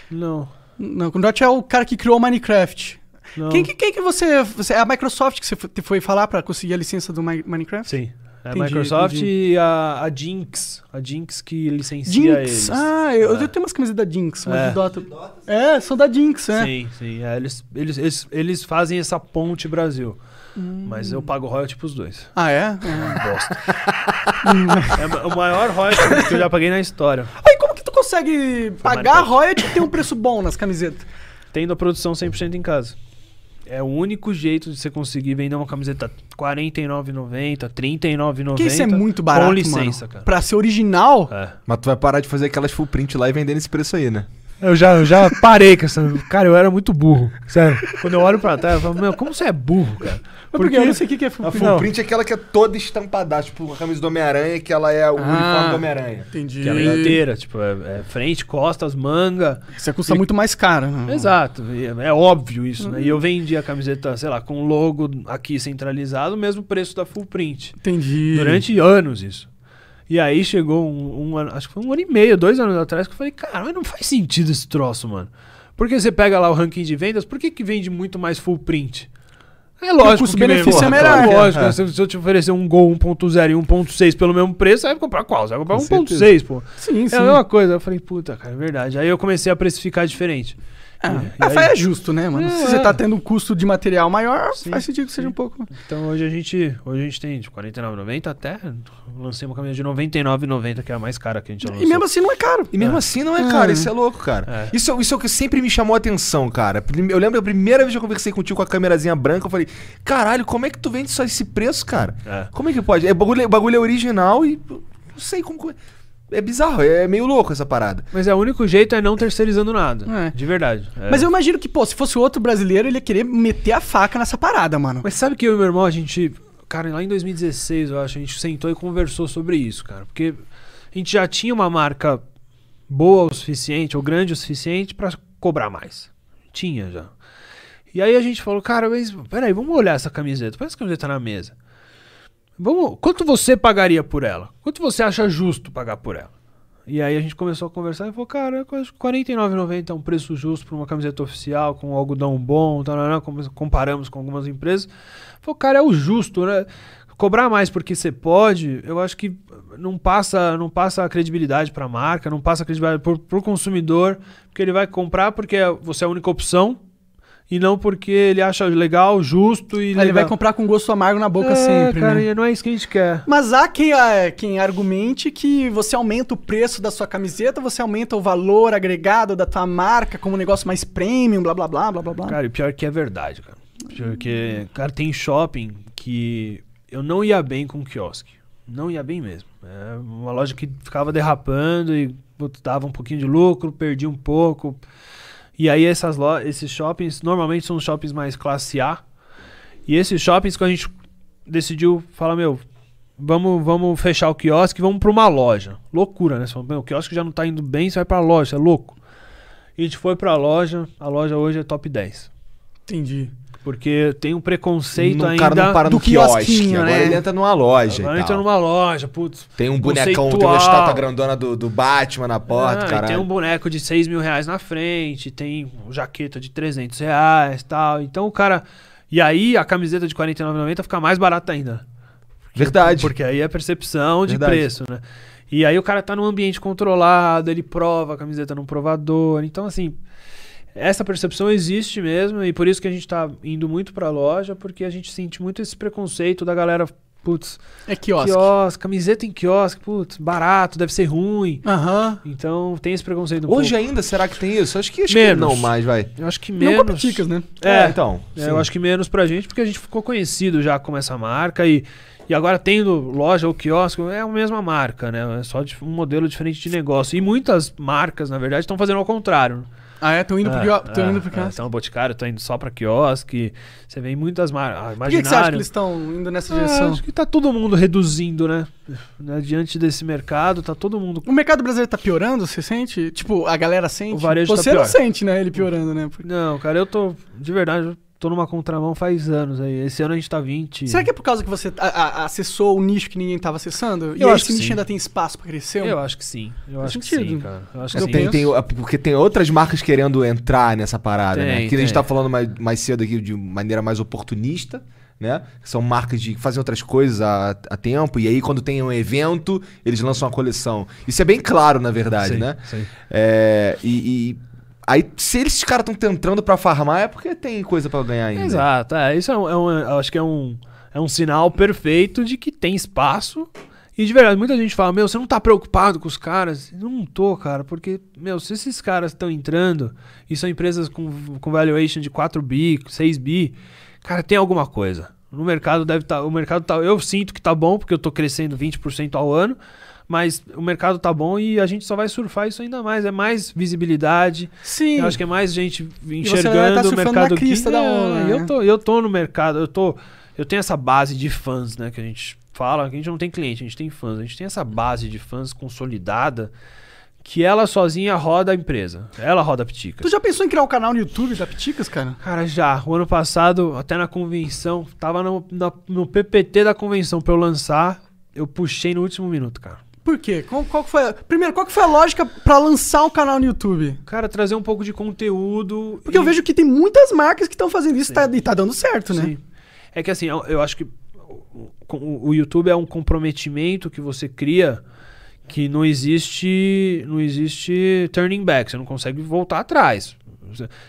Não. Não, o Notch é o cara que criou o Minecraft. não. Quem, que- quem que você, você... É a Microsoft que você foi- falar pra conseguir a licença do Mi- Minecraft? Sim. É a Microsoft entendi. e a, a Jinx. A Jinx que licencia Jinx. eles. Ah, eu, É. eu tenho umas camisetas da Jinx, mas É. do Dota. É, são da Jinx, é. Sim, sim. é, eles, eles, eles, eles fazem essa ponte Brasil. Mas eu pago royalty pros dois. Ah, é? é. Bosta. é o maior royalty que eu já paguei na história. Aí como que tu consegue pagar marcado. royalty e ter um preço bom nas camisetas? Tendo a produção 100% em casa. É o único jeito de você conseguir vender uma camiseta R$ 49,90, R$ 39,90. Porque isso é muito barato, Com licença, mano. cara. Pra ser original, É. Mas tu vai parar de fazer aquelas full print lá e vender nesse preço aí, né? Eu já, eu já parei com essa. Cara, eu era muito burro. Sério. Quando eu olho pra trás, eu falo, meu, como você é burro, cara? Mas porque eu não sei o que é full A full print é aquela que é toda estampada, tipo a camisa do Homem-Aranha, que ela é o Ah. uniforme do Homem-Aranha. Entendi. Que ela é inteira, tipo, é, é frente, costas, manga. Isso custa muito mais caro. né? Exato, e é, é óbvio isso, né? E eu vendi a camiseta, sei lá, com o logo aqui centralizado, o mesmo preço da full print. Entendi. Durante anos isso. E aí chegou um, um ano, acho que foi um ano e meio, dois anos atrás, que eu falei, cara, mas não faz sentido esse troço, mano. Porque você pega lá o ranking de vendas, por que, que vende muito mais full print? É lógico custo-benefício que é melhor, é. Lógico, É. se, se eu te oferecer um Gol 1.0 e 1.6 pelo mesmo preço, você vai comprar qual? Você vai comprar Com 1.6, pô. Sim, sim. É a mesma coisa. Eu falei, puta, cara, é verdade. Aí eu comecei a pressificar diferente. É, mas aí- é justo, né, mano? Se É. você tá tendo um custo de material maior, Sim, faz sentido que seja sim. um pouco. Então hoje a gente, hoje a gente tem de 49,90 até lancei uma camisa de 99,90, que é a mais cara que a gente já lançou. E mesmo assim não é caro. E mesmo É. assim não é Ah. caro, isso é louco, cara. É. Isso, é- isso é o que sempre me chamou a atenção, cara. Eu lembro da primeira vez que eu conversei contigo com a câmerazinha branca, eu falei, caralho, como é que tu vende só esse preço, cara? É. Como é que pode? É, bagulho, bagulho é original e não sei como. É bizarro, é meio louco essa parada. Mas é o único jeito é não terceirizando nada. É. De verdade. É. Mas eu imagino que, pô, se fosse outro brasileiro, ele ia querer meter a faca nessa parada, mano. Mas sabe que eu e meu irmão, a gente. Cara, lá em 2016, eu acho, a gente sentou e conversou sobre isso, cara. Porque a gente já tinha uma marca boa o suficiente, ou grande o suficiente, pra cobrar mais. Tinha já. E aí a gente falou, cara, mas peraí, vamos olhar essa camiseta. Põe essa camiseta na mesa. Vamos, quanto você pagaria por ela? Quanto você acha justo pagar por ela? E aí a gente começou a conversar e falou, cara, R$ 49,90 é um preço justo para uma camiseta oficial, com um algodão bom, tarará, com- comparamos com algumas empresas. Falou, cara, é o justo, né? Cobrar mais porque você pode, eu acho que não passa, não passa a credibilidade para a marca, não passa a credibilidade para o consumidor, porque ele vai comprar porque você é a única opção e não porque ele acha legal, justo e Aí ele vai legal. comprar com gosto amargo na boca É, sempre, cara, né? e não é isso que a gente quer. Mas há quem, ah, quem argumente que você aumenta o preço da sua camiseta, você aumenta o valor agregado da tua marca como um negócio mais premium, blá blá blá blá blá blá. Cara, e pior que é verdade, cara. Porque, cara, tem shopping que eu não ia bem com o quiosque. Não ia bem mesmo. É uma loja que ficava derrapando e dava um pouquinho de lucro, perdia um pouco. E aí essas esses shoppings, normalmente são os shoppings mais classe A. E esses shoppings que a gente decidiu falar, meu, vamos, vamos fechar o quiosque, vamos para uma loja. Loucura, né? Fala, o quiosque já não tá indo bem, você vai pra loja, é louco. E a gente foi pra loja, a loja hoje é top 10. Entendi. Porque tem um preconceito Não- o ainda. cara não para do no quiosque, quiosquinho, agora né? ele entra numa loja Agora entra numa loja, putz. Tem um bonecão, tem uma estátua grandona do, do Batman na porta, Ah, caralho. tem um boneco de 6 mil reais na frente, tem jaqueta de 300 reais tal. Então o cara. E aí a camiseta de R$ 49,90 fica mais barata ainda. Verdade. Porque aí é percepção de Verdade. preço, né? E aí o cara tá num ambiente controlado, ele prova a camiseta num provador. Então, assim, essa percepção existe mesmo, e por isso que a gente tá indo muito pra loja, porque a gente sente muito esse preconceito da galera, putz, É quiosque. quiosque, camiseta em quiosque, putz, barato, deve ser ruim. Aham. Então tem esse preconceito um Hoje pouco. ainda, será que tem isso? Acho que, acho que Menos. não mais, vai. Eu acho que Não menos. compra ticas, né? É, então. É, eu acho que menos pra gente, porque a gente ficou conhecido já como essa marca e, e agora tendo loja ou quiosque, é a mesma marca, né? É só um modelo diferente de negócio. E muitas marcas, na verdade, estão fazendo ao contrário. Ah, é? Tô indo pro É, quiosque. Tô é, indo pro é, quiosque. Então, o Boticário tá indo só pra quiosque. Você vê muitas marcas. Por que, que você acha que eles estão indo nessa Ah, direção? acho que tá todo mundo reduzindo, né? Né, Diante desse mercado, tá todo mundo. O mercado brasileiro tá piorando, você sente? Tipo, a galera sente? O varejo tá Você não pior. sente, né? Ele piorando, né? Porque- Não, cara, eu tô. De verdade, eu tô numa contramão faz anos aí. Esse ano a gente tá 20. Será que é por causa que você a- a- acessou o nicho que ninguém tava acessando? e Eu aí acho esse que nicho sim. ainda tem espaço pra crescer? Eu acho que sim. Eu Faz acho que sentido. sim, cara. Eu acho que Eu sim. Tem, tem, porque tem outras marcas querendo entrar nessa parada, né? Tem, Que a gente tá falando mais, mais cedo aqui de maneira mais oportunista, né? São marcas de que fazem outras coisas há, há tempo, e aí quando tem um evento, eles lançam uma coleção. Isso é bem claro, na verdade, Sim, né? sim. É, e, e aí, se esses caras estão tentando pra farmar, é porque tem coisa pra ganhar ainda. Exato, é, isso é um, é um- acho que é um, é um sinal perfeito de que tem espaço. E de verdade, muita gente fala, meu, você não tá preocupado com os caras? Não tô, cara, porque, meu, se esses caras estão entrando e são empresas com, com valuation de 4 bi, 6 bi, cara, tem alguma coisa. No mercado deve estar, o mercado tá, eu sinto que tá bom, porque eu tô crescendo 20% ao ano, mas o mercado tá bom e a gente só vai surfar isso ainda mais, é mais visibilidade, Sim. eu acho que é mais gente enxergando tá o mercado na crista aqui. da É, onda, né? eu, tô, eu tô no mercado, eu tô. Eu tenho essa base de fãs, né? Que a gente fala, que a gente não tem cliente, a gente tem fãs. A gente tem essa base de fãs consolidada que ela sozinha roda a empresa. Ela roda a Pitica. Tu já pensou em criar um canal no YouTube da Piticas, cara? Cara, já. O ano passado, até na convenção, tava no, na- no PPT da convenção pra eu lançar, eu puxei no último minuto, cara. Por quê? Qual, qual foi a... Primeiro, qual que foi a lógica pra lançar um canal no YouTube? Cara, trazer um pouco de conteúdo. Porque eu e- vejo que tem muitas marcas que estão fazendo isso e tá, e tá dando certo, né? Sim. É que assim, eu, eu acho que o, o- o YouTube é um comprometimento que você cria que não existe não existe turning back, você não consegue voltar atrás.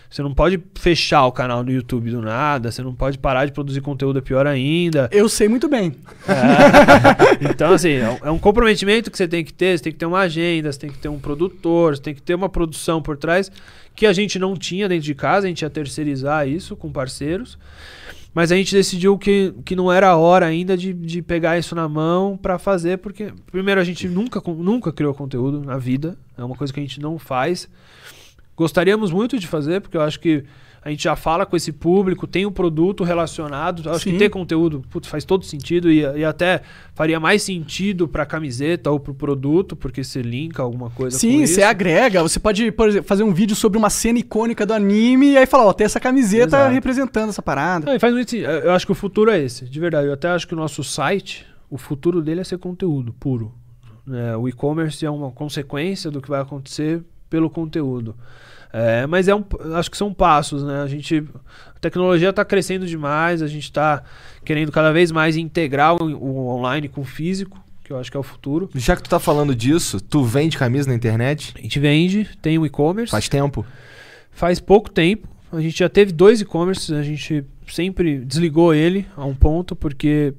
Você, não pode fechar o canal no YouTube do nada, você não pode parar de produzir conteúdo, é pior ainda. Eu sei muito bem. É. Então, assim, é um, é um comprometimento que você tem que ter. Você tem que ter uma agenda, você tem que ter um produtor, você tem que ter uma produção por trás que a gente não tinha dentro de casa, a gente ia terceirizar isso com parceiros. Mas a gente decidiu que, que não era a hora ainda de, de pegar isso na mão pra fazer, porque, primeiro, a gente nunca, nunca criou conteúdo na vida, é uma coisa que a gente não faz. Gostaríamos muito de fazer, porque eu acho que a gente já fala com esse público, tem um produto relacionado. Acho Sim. que ter conteúdo putz, faz todo sentido e, e até faria mais sentido para camiseta ou para o produto, porque você linka alguma coisa Sim, você agrega. Você pode, por exemplo, fazer um vídeo sobre uma cena icônica do anime e aí falar, ó, tem essa camiseta Exato. representando essa parada. Não, faz muito sentido. Eu acho que o futuro é esse, de verdade. Eu até acho que o nosso site, o futuro dele é ser conteúdo puro. né? o e-commerce é uma consequência do que vai acontecer pelo conteúdo. É, mas é um, acho que são passos, né? A gente, a tecnologia está crescendo demais, a gente está querendo cada vez mais integrar o, o online com o físico, que eu acho que é o futuro. Já que tu tá falando disso, tu vende camisa na internet? A gente vende, tem o e-commerce. Faz tempo? Faz pouco tempo. A gente já teve dois e-commerces, a gente sempre desligou ele a um ponto, porque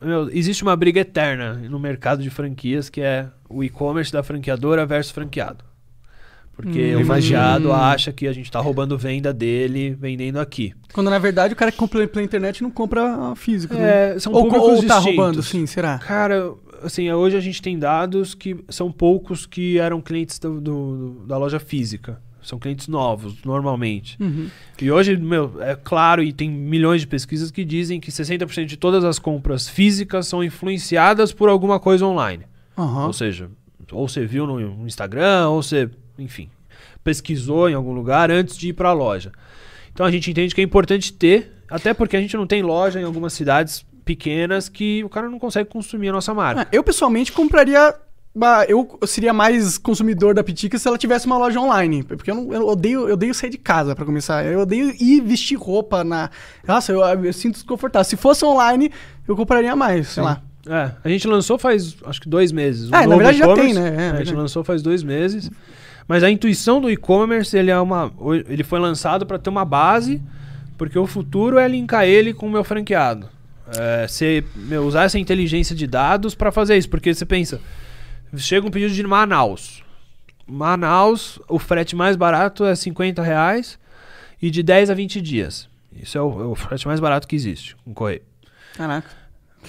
meu, existe uma briga eterna no mercado de franquias, que é o e-commerce da franqueadora versus franqueado. Porque Hum. o franqueado Hum. acha que a gente tá roubando venda dele vendendo aqui. Quando na verdade o cara que compra pela internet não compra físico. né? É, são Ou, públicos ou tá distintos. roubando, sim, será? Cara, assim, hoje a gente tem dados que são poucos que eram clientes do- do- da loja física. São clientes novos, normalmente. Uhum. E hoje, meu, é claro, e tem milhões de pesquisas que dizem que 60% de todas as compras físicas são influenciadas por alguma coisa online. Aham. Ou seja, ou você viu no no Instagram, ou você, enfim, pesquisou em algum lugar antes de ir para a loja. Então a gente entende que é importante ter, até porque a gente não tem loja em algumas cidades pequenas que o cara não consegue consumir a nossa marca. Ah, eu pessoalmente compraria. ah, Eu seria mais consumidor da Pitica se ela tivesse uma loja online. Porque eu, não- eu odeio, eu odeio sair de casa, pra começar. Eu odeio ir vestir roupa na. Nossa, eu, eu sinto desconfortável. Se fosse online, eu compraria mais, sei lá. É, a gente lançou faz acho que dois meses. o É, na verdade já tem, né? É, a gente lançou faz dois meses. Mas a intuição do e-commerce ele é uma, ele foi lançado para ter uma base, porque o futuro é linkar ele com o meu franqueado. É, você, meu, usar essa inteligência de dados para fazer isso, porque você pensa, chega um pedido de Manaus. Manaus, o frete mais barato é 50 reais e de 10 a 20 dias. Isso é o, é o frete mais barato que existe com correio. Caraca.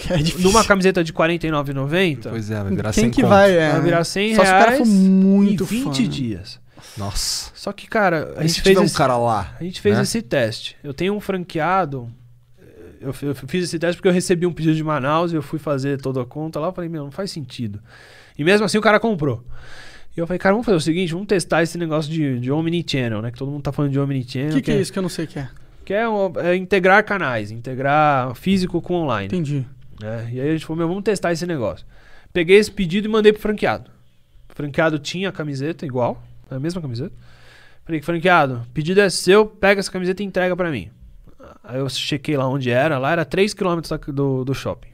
É difícil. Numa camiseta de R$ 49,90, Pois é, vai virar Quem 100 que conto. vai? É. vai virar 100 Só se o reais cara for muito em 20 fã, né? dias. Nossa. Só que, cara, a E gente se fez, um esse, cara lá? a gente fez né? esse teste. Eu tenho um franqueado. Eu, eu fiz esse teste porque eu recebi um pedido de Manaus e eu fui fazer toda a conta lá. Eu falei, meu, não faz sentido. E mesmo assim o cara comprou. E eu falei, cara, vamos fazer o seguinte, vamos testar esse negócio de, de Omnichannel, né? Que todo mundo tá falando de O Omnichannel. que, que é isso que eu não sei o que é? Que é, um- é integrar canais, integrar físico com online. Entendi. Né? E aí a gente falou, meu, vamos testar esse negócio. Peguei esse pedido e mandei pro franqueado. O franqueado tinha a camiseta igual, a mesma camiseta. Falei, franqueado, pedido é seu, pega essa camiseta e entrega pra mim. Aí eu chequei lá onde era, lá era 3km do, do shopping.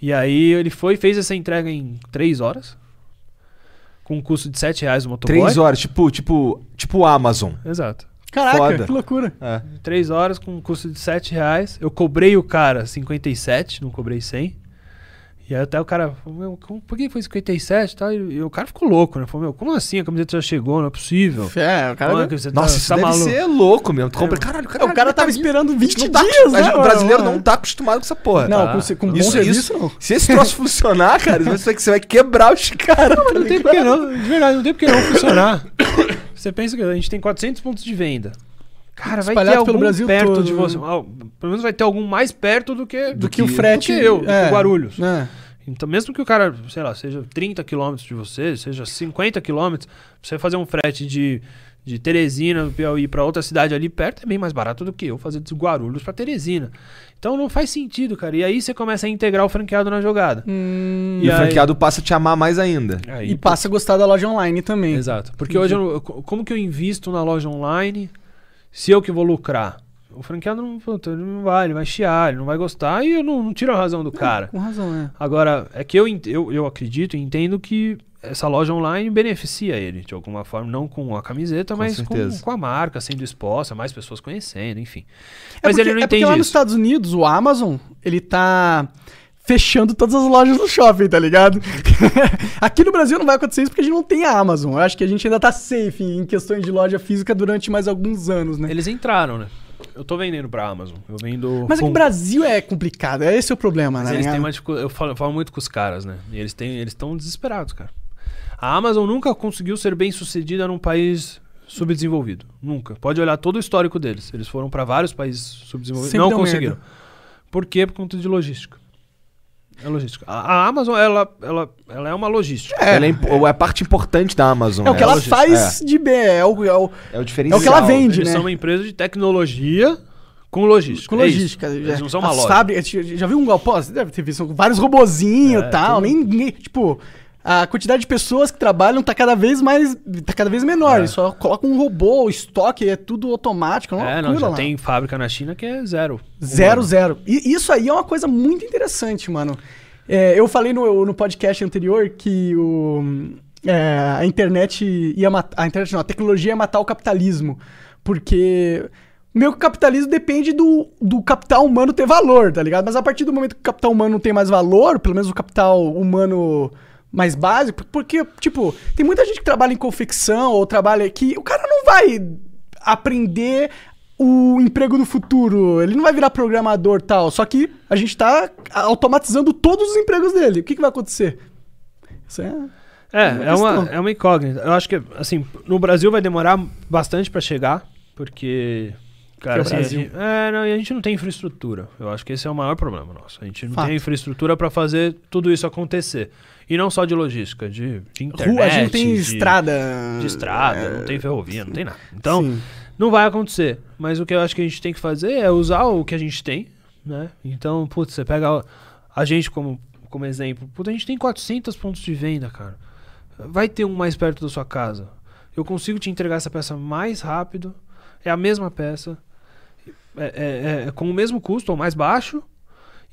E aí ele foi e fez essa entrega em 3 horas. Com um custo de 7 reais o motoboy. Três horas, tipo, tipo, tipo Amazon. Exato. Caraca, Foda. que loucura. É. 3 horas com um custo de 7 reais. Eu cobrei o cara 57, não cobrei 100. E aí até o cara falou, meu, como- por que foi 57 e tal? E, e o cara ficou louco, né? Falou, meu, como assim? A camiseta já chegou, não é possível. É, o cara. É você tá- Nossa, isso tá deve maluco? ser louco mesmo. Tu compra, caralho, o cara tava esperando 20 não tá, dias, né? O brasileiro mano? não tá acostumado com essa porra. Não, Tá. com, com bom Isso, serviço isso, não. Se esse troço funcionar, cara, você vai, você vai quebrar os caras. tá Não tem por que não, de verdade, não tem por que não funcionar. Você pensa que a gente tem 400 pontos de venda. Cara, vai ter algum pelo Brasil perto todo, de você. Pelo menos vai ter algum mais perto do que, Do que o frete. do que eu, do é, que Guarulhos. É. Então, mesmo que o cara, sei lá, seja 30 quilômetros de você, seja 50 quilômetros, você fazer um frete de, de Teresina, do Piauí, pra outra cidade ali perto, é bem mais barato do que eu fazer de Guarulhos pra Teresina. Então não faz sentido, cara. E aí você começa a integrar o franqueado na jogada. Hum, E, E o aí- franqueado passa a te amar mais ainda. Aí, e passa a gostar da loja online também. Exato. Porque hoje, eu não- como que eu invisto na loja online se eu que vou lucrar? O franqueado não, não vai, ele vai chiar, ele não vai gostar e eu não, não tiro a razão do cara. Com razão, é. Agora, é que eu, eu, eu acredito e entendo que essa loja online beneficia ele de alguma forma, não com a camiseta, Com mas com, com a marca sendo exposta, mais pessoas conhecendo, enfim. É Mas porque, ele não é porque entende lá nos isso. Estados Unidos, o Amazon, ele tá fechando todas as lojas do shopping, tá ligado? Aqui no Brasil não vai acontecer isso porque a gente não tem a Amazon. Eu acho que a gente ainda tá safe em questões de loja física durante mais alguns anos, né? Eles entraram, né? Eu tô vendendo pra Amazon. Eu vendo. Mas aqui com- no Brasil é complicado, é esse o problema, Mas né? eles têm uma dificu- Eu falo, eu falo muito com os caras, né? E eles têm, eles estão desesperados, cara. A Amazon nunca conseguiu ser bem sucedida num país subdesenvolvido. Nunca. Pode olhar todo o histórico deles. Eles foram pra vários países subdesenvolvidos. Sempre não conseguiram. merda. Por quê? Por conta de logística. É logística. A, a Amazon, ela, ela, ela é uma logística. Ela é, é a parte importante da Amazon. É o que né? ela Logística. faz de bem, é o, é o- É, é o diferencial. É o que ela vende. Eles né? são uma empresa de tecnologia com logística. com É logística. Eles já- não são uma as loja. fábricas- já, já viu um galpão? Você deve ter visto vários robozinhos É, e tal. tudo. Nem, nem- tipo, a quantidade de pessoas que trabalham tá cada vez mais. tá cada vez menor. É. Só colocam um robô, o estoque, é tudo automático. É É, não, já lá. tem fábrica na China que é zero. Zero, humano. zero. E isso aí é uma coisa muito interessante, mano. É, eu falei no, no podcast anterior que o, é, a internet ia matar. A internet não, a tecnologia ia matar o capitalismo. Porque. Meu capitalismo depende do, do capital humano ter valor, tá ligado? Mas a partir do momento que o capital humano não tem mais valor, pelo menos o capital humano mais básico, porque, tipo, tem muita gente que trabalha em confecção ou trabalha que o cara não vai aprender o emprego do futuro, ele não vai virar programador tal, só que a gente tá automatizando todos os empregos dele. O que, que vai acontecer? Isso é. É, uma é uma, é uma incógnita. Eu acho que, assim, no Brasil vai demorar bastante pra chegar, porque. Cara, é assim, Brasil. gente, é, não, e a gente não tem infraestrutura. Eu acho que esse é o maior problema nosso. A gente não Fato. tem infraestrutura pra fazer tudo isso acontecer. E não só de logística, de, de internet. Rua, a gente tem de, estrada. De estrada, É, não tem ferrovia, não tem nada. Então, sim. não vai acontecer. Mas o que eu acho que a gente tem que fazer é usar o que a gente tem, né? Então, putz, você pega a, a gente como, como exemplo. Putz, a gente tem 400 pontos de venda, cara. Vai ter um mais perto da sua casa. Eu consigo te entregar essa peça mais rápido. É a mesma peça. É, é- é com o mesmo custo ou mais baixo.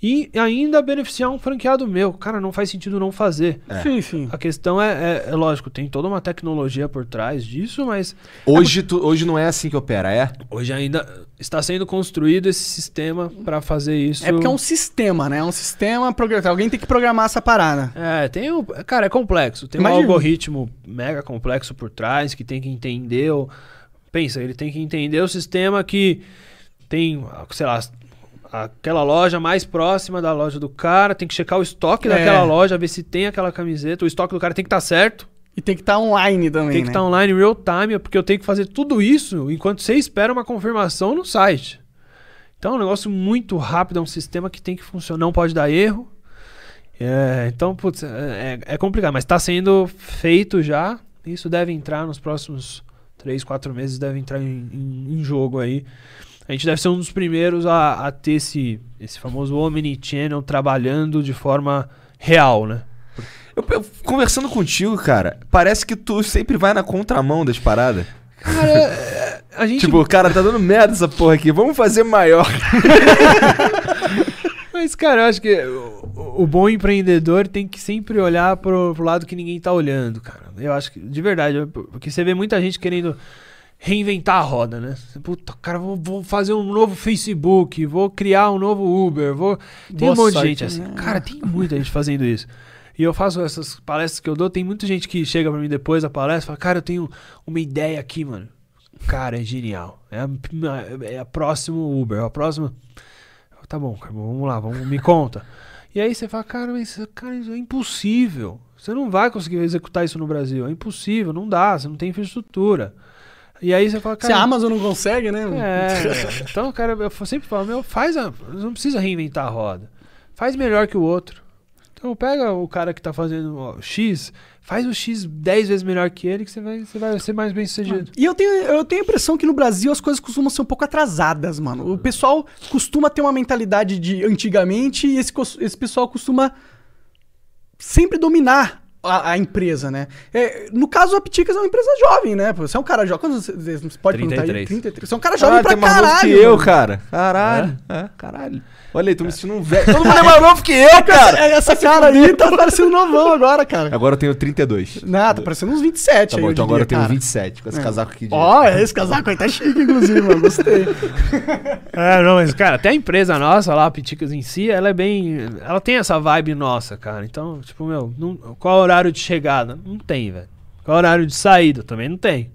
E ainda beneficiar um franqueado meu. Cara, não faz sentido não fazer. Sim, sim. A questão é, é- é lógico, tem toda uma tecnologia por trás disso, mas Hoje, tu- hoje não é assim que opera, é? Hoje ainda está sendo construído esse sistema para fazer isso. É porque é um sistema, né? É um sistema programado. Alguém tem que programar essa parada. É, tem o. Cara, é complexo. Tem Imagina. um algoritmo mega complexo por trás que tem que entender. O... Pensa, ele tem que entender o sistema que tem, sei lá, aquela loja mais próxima da loja do cara, tem que checar o estoque É. daquela loja, ver se tem aquela camiseta. O estoque do cara tem que estar certo. E tem que estar online também, Tem que né? estar online real time, porque eu tenho que fazer tudo isso enquanto você espera uma confirmação no site. Então é um negócio muito rápido, é um sistema que tem que funcionar, não pode dar erro. É, então, putz, é, é complicado, mas está sendo feito já. Isso deve entrar nos próximos 3, 4 meses, deve entrar em, em- em jogo aí. A gente deve ser um dos primeiros a, a ter esse, esse famoso Omnichannel trabalhando de forma real, né? Eu, eu- conversando contigo, cara, parece que tu sempre vai na contramão das paradas. Cara, a gente. Tipo, cara, tá dando merda essa porra aqui, vamos fazer maior. Mas, cara, eu acho que o, o bom empreendedor tem que sempre olhar pro, pro lado que ninguém tá olhando, cara. Eu acho que, de verdade, porque você vê muita gente querendo reinventar a roda, né? Puta, cara, vou, vou fazer um novo Facebook, vou criar um novo Uber, vou. Tem um Boa monte de sorte, gente assim. né? Cara, tem muita gente fazendo isso. E eu faço essas palestras que eu dou, tem muita gente que chega pra mim depois da palestra e fala, cara, eu tenho uma ideia aqui, mano. Cara, é genial. É a, é a próximo Uber, é a próxima. Tá bom, cara, vamos lá, vamos, me conta. E aí você fala, cara, mas cara, isso é impossível. Você não vai conseguir executar isso no Brasil. É impossível, não dá, você não tem infraestrutura. E aí você fala, Se cara. a Amazon não consegue, né? É, então, cara, eu sempre falo, meu, faz a. Não precisa reinventar a roda. Faz melhor que o outro. Então pega o cara que tá fazendo ó, X, faz o X 10 vezes melhor que ele, que você vai, você vai ser mais bem sucedido. E eu tenho, eu tenho a impressão que no Brasil as coisas costumam ser um pouco atrasadas, mano. O pessoal costuma ter uma mentalidade de antigamente e esse, esse pessoal costuma sempre dominar a, a empresa, né? É, no caso, a Piticas é uma empresa jovem, né? Você é um cara jovem. Quantos você, pode perguntar aí? 33. 33. Você é um cara jovem Ah, pra tem mais caralho. que eu, cara. Caralho. É, caralho. Olha aí, tô me sentindo um velho. Todo mundo é mais novo que eu, cara. É, Essa cara aí tá parecendo novão agora, cara. Agora eu tenho 32. Não, tá parecendo uns 27 Tá aí, bom, então agora eu diria, tenho cara. 27, com esse casaco aqui de... Ó, esse casaco aí tá chique, inclusive, mano. Gostei. É, não, mas, cara, até a empresa nossa lá, a Piticas em si, ela é bem. Ela tem essa vibe nossa, cara. Então, tipo, meu, não- qual é o horário de chegada? Não tem, velho. Qual é o horário de saída? Também não tem.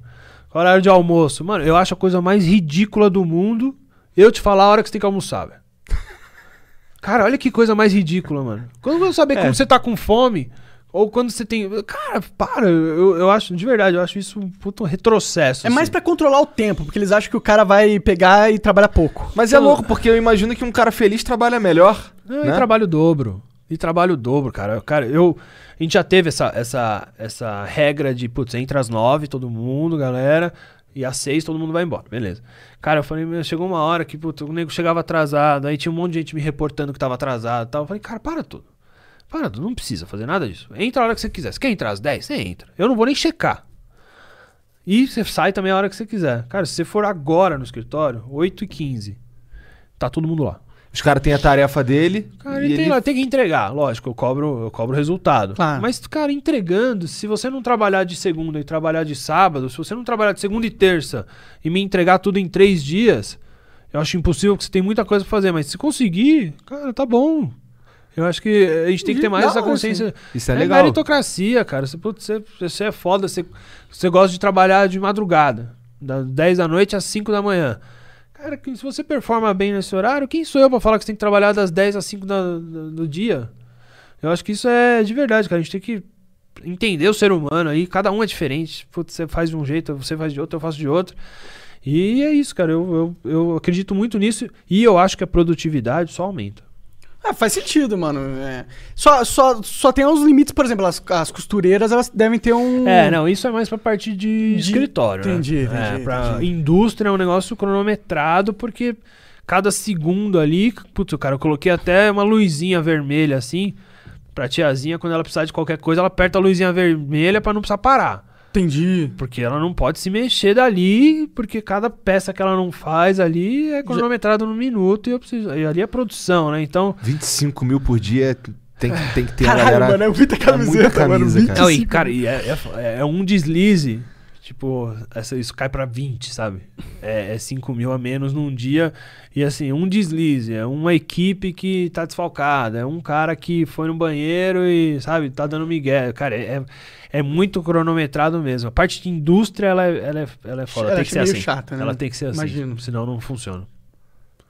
Qual é o horário de almoço? Mano, eu acho a coisa mais ridícula do mundo eu te falar a hora que você tem que almoçar, velho. Cara, olha que coisa mais ridícula, mano. Quando você saber como você tá com fome, ou quando você tem. Cara, para, eu, eu acho, de verdade, eu acho isso um puto retrocesso. É mais assim. pra controlar o tempo, porque eles acham que o cara vai pegar e trabalhar pouco. Mas é louco, porque eu imagino que um cara feliz trabalha melhor. Não, né? e trabalho dobro. E trabalho dobro, cara. Cara, eu. A gente já teve essa, essa, essa regra de, putz, entra às nove, todo mundo, galera. E às seis todo mundo vai embora. Beleza. Cara, eu falei, meu, chegou uma hora que, putz, o nego chegava atrasado. Aí tinha um monte de gente me reportando que tava atrasado e tal. Eu falei, cara, para tudo. Para tudo, não precisa fazer nada disso. Entra a hora que você quiser. Você quer entrar às 10? Você entra. Eu não vou nem checar. E você sai também a hora que você quiser. Cara, se você for agora no escritório, 8 e 15 tá todo mundo lá. Os caras têm a tarefa dele. Cara, e ele tem, ele... lá, tem que entregar, lógico, eu cobro, eu cobro o resultado. Claro. Mas, cara, entregando, se você não trabalhar de segunda e trabalhar de sábado, se você não trabalhar de segunda e terça e me entregar tudo em três dias, eu acho impossível que você tem muita coisa pra fazer. Mas se conseguir, cara, tá bom. Eu acho que a gente tem que ter mais Não, essa assim, consciência. Isso é legal. meritocracia, cara. Você, putz, você, você é foda, você, você gosta de trabalhar de madrugada, das 10 da noite às 5 da manhã. Cara, se você performa bem nesse horário, quem sou eu pra falar que você tem que trabalhar das 10 às 5 da, do, do dia? Eu acho que isso é de verdade, cara. A gente tem que entender o ser humano aí. Cada um é diferente. Putz, você faz de um jeito, você faz de outro, eu faço de outro. E é isso, cara. Eu, eu, eu acredito muito nisso. E eu acho que a produtividade só aumenta. Ah, faz sentido, mano. É. Só, só, só tem uns limites, por exemplo, as, as costureiras, elas devem ter um. É, não, isso é mais pra parte de, De- escritório. né? entendi, entendi, É, pra entendi. indústria é um negócio cronometrado, porque cada segundo ali, putz, cara, eu coloquei até uma luzinha vermelha assim, pra tiazinha, quando ela precisar de qualquer coisa, ela aperta a luzinha vermelha pra não precisar parar. Entendi. Porque ela não pode se mexer dali, porque cada peça que ela não faz ali é cronometrado no minuto e eu preciso. E ali é produção, né? Então. 25 mil por dia tem que, tem que ter a Caralho, galera... mano, é muita é camiseta, muita mano. camisa, 25. cara. Não, e, cara, e é, é- é um deslize. Tipo, essa, isso cai pra 20, sabe? É, é 5 mil a menos num dia. E assim, um deslize. É uma equipe que tá desfalcada. É um cara que foi no banheiro e, sabe, tá dando migué. Cara, é, é, é muito cronometrado mesmo. A parte de indústria, ela é, ela é, ela é foda. Ela tem é que ser meio assim. chata, né? Ela tem que ser assim. Imagino. Senão não funciona.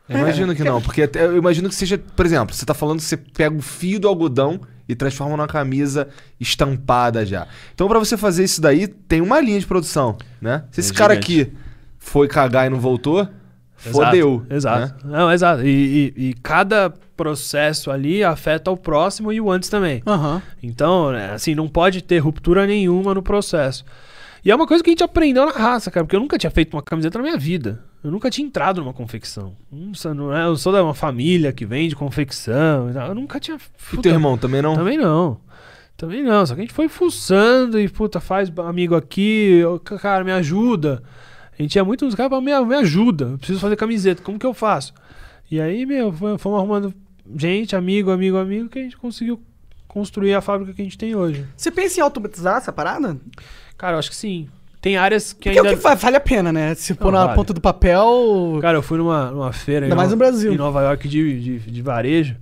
Eu imagino que não, porque até- eu imagino que seja, por exemplo, você tá falando que você pega o fio do algodão e transforma numa camisa estampada já. Então pra você fazer isso daí, tem uma linha de produção, né? Se esse É cara gigante. aqui foi cagar e não voltou, fodeu. Exato. né? Não, exato. E, e- e cada processo ali afeta o próximo e o antes também. Aham. Então, né, assim, não pode ter ruptura nenhuma no processo. E é uma coisa que a gente aprendeu na raça, cara, porque eu nunca tinha feito uma camiseta na minha vida. Eu nunca tinha entrado numa confecção. Não é- Eu sou de uma família que vende confecção. Eu nunca tinha. E teu irmão também não? Também não. Também não. Só que a gente foi fuçando e, puta, faz amigo aqui, cara, me ajuda. A gente ia muito nos caras, me, me ajuda, eu preciso fazer camiseta, como que eu faço? E aí, meu, fomos arrumando gente, amigo, amigo, amigo, que a gente conseguiu construir a fábrica que a gente tem hoje. Você pensa em automatizar essa parada? Cara, eu acho que sim. Tem áreas que Porque é o ainda... que vale a pena, né? Se pôr na vale. ponta do papel. Cara, eu fui numa, numa feira Ainda em, mais Nova- no Brasil. em Nova York de, de, de varejo.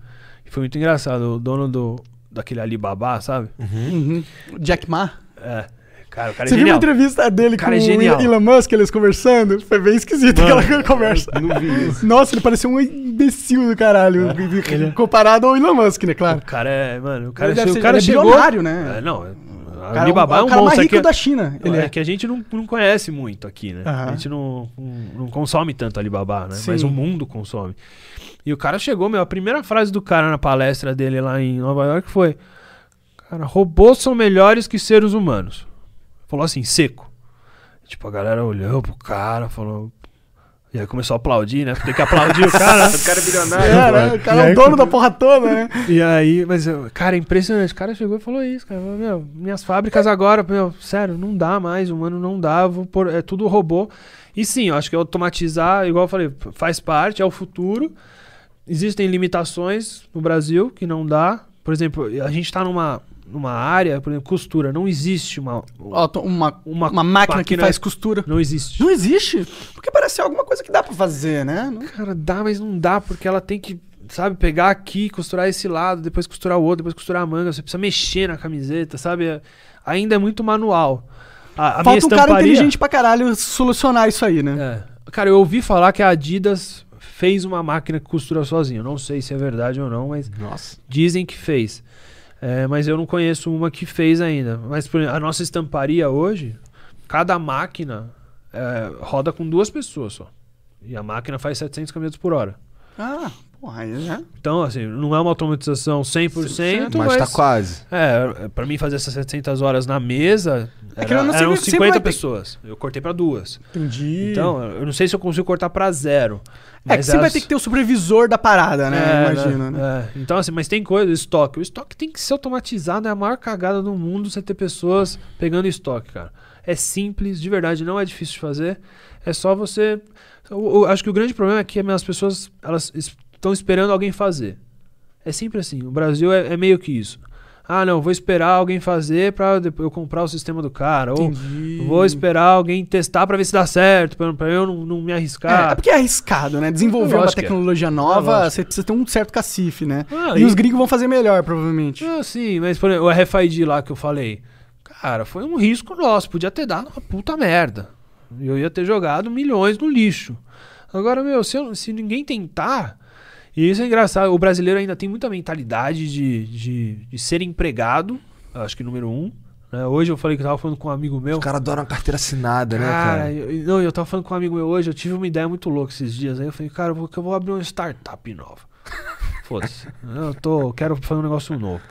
E foi muito engraçado. O dono do, daquele Alibaba, sabe? Uhum. Jack Ma. É. Cara, o cara é Você viu uma entrevista dele O cara com é o. Elon Musk, eles conversando? Foi bem esquisito Mano, aquela conversa. Não vi isso. Nossa, ele parecia um imbecil do caralho. É, é- Comparado ao Elon Musk, né, claro. O cara é, mano, o cara, Ele ser- o cara ele é chegou. bilionário, né? É, não, é- O cara, Alibaba é um o cara mais monstro. rico é que, da China. Ele é é. que a gente não, não conhece muito aqui, né? Aham. A gente não, não, não consome tanto Alibaba, né? Sim. Mas o mundo consome. E o cara chegou, meu, a primeira frase do cara na palestra dele lá em Nova York foi: Cara, robôs são melhores que seres humanos. Falou assim, seco. Tipo, a galera olhou pro cara, falou. E aí começou a aplaudir, né? Tem que aplaudir o cara. O cara é bilionário. É, né? O cara é o dono da porra toda, né? E aí, mas, cara, é impressionante. O cara chegou e falou isso, cara. Falou, Meu, minhas fábricas agora, meu, sério, não dá mais, humano não dá, vou pôr, é tudo robô. E sim, eu acho que automatizar, igual eu falei, faz parte, é o futuro. Existem limitações no Brasil que não dá. Por exemplo, a gente tá numa, numa área, por exemplo, costura. Não existe uma. Tô- uma, Uma uma, máquina que faz costura. Não existe. Não existe? Porque parece ser alguma coisa que dá pra fazer, né? Não- Cara, dá, mas não dá, porque ela tem que, sabe, pegar aqui, costurar esse lado, depois costurar o outro, depois costurar a manga. Você precisa mexer na camiseta, sabe? É- Ainda é muito manual. A, a Falta um cara estamparia- inteligente pra caralho solucionar isso aí, né? É. Cara, eu ouvi falar que a Adidas fez uma máquina que costura sozinha. Eu não sei se é verdade ou não, mas Nossa. dizem que fez. É, mas eu não conheço uma que fez ainda. Mas por a nossa estamparia hoje, cada máquina é, roda com duas pessoas só. E a máquina faz 700 km por hora. Ah, porra, né? Então, assim, não é uma automatização 100%, Mas mas... tá quase. É, pra mim fazer essas 700 horas na mesa, É era, não- eram sempre- sempre 50 vai ter- pessoas. Eu cortei pra duas. Entendi. Então, eu não sei se eu consigo cortar pra zero. é que você vai elas- ter que ter o supervisor da parada, né? É, Imagina, né? É. Então, assim, mas tem coisa, estoque. O estoque tem que ser automatizado, é a maior cagada do mundo você ter pessoas pegando estoque, cara. É simples, de verdade, não é difícil de fazer. É só você. Eu, eu acho que o grande problema é que as pessoas elas estão esperando alguém fazer. É sempre assim. O Brasil é, é meio que isso. Ah, não, vou esperar alguém fazer pra depois eu comprar o sistema do cara. Ou Entendi. vou esperar alguém testar pra ver se dá certo, pra, pra eu não, não me É, arriscar. é porque é arriscado, né? Desenvolver uma é. tecnologia nova, lógico. você precisa ter um certo cacife, né? Ah, e, os gringos vão fazer melhor, provavelmente. Ah, sim, mas por exemplo, o RFID lá que eu falei. Cara, foi um risco nosso. Podia ter dado uma puta merda. Eu ia ter jogado milhões no lixo. Agora, meu, se, eu- se ninguém tentar. E isso é engraçado. O brasileiro ainda tem muita mentalidade de, de, de ser empregado. Acho que número um. né? Hoje eu falei que eu tava falando com um amigo meu. Os caras adoram a carteira assinada, né, Cara, cara? eu, não, eu tava falando com um amigo meu hoje, eu tive uma ideia muito louca esses dias. Aí eu falei, cara, eu vou, eu vou abrir uma startup nova. Foda-se. Eu tô, quero fazer um negócio novo.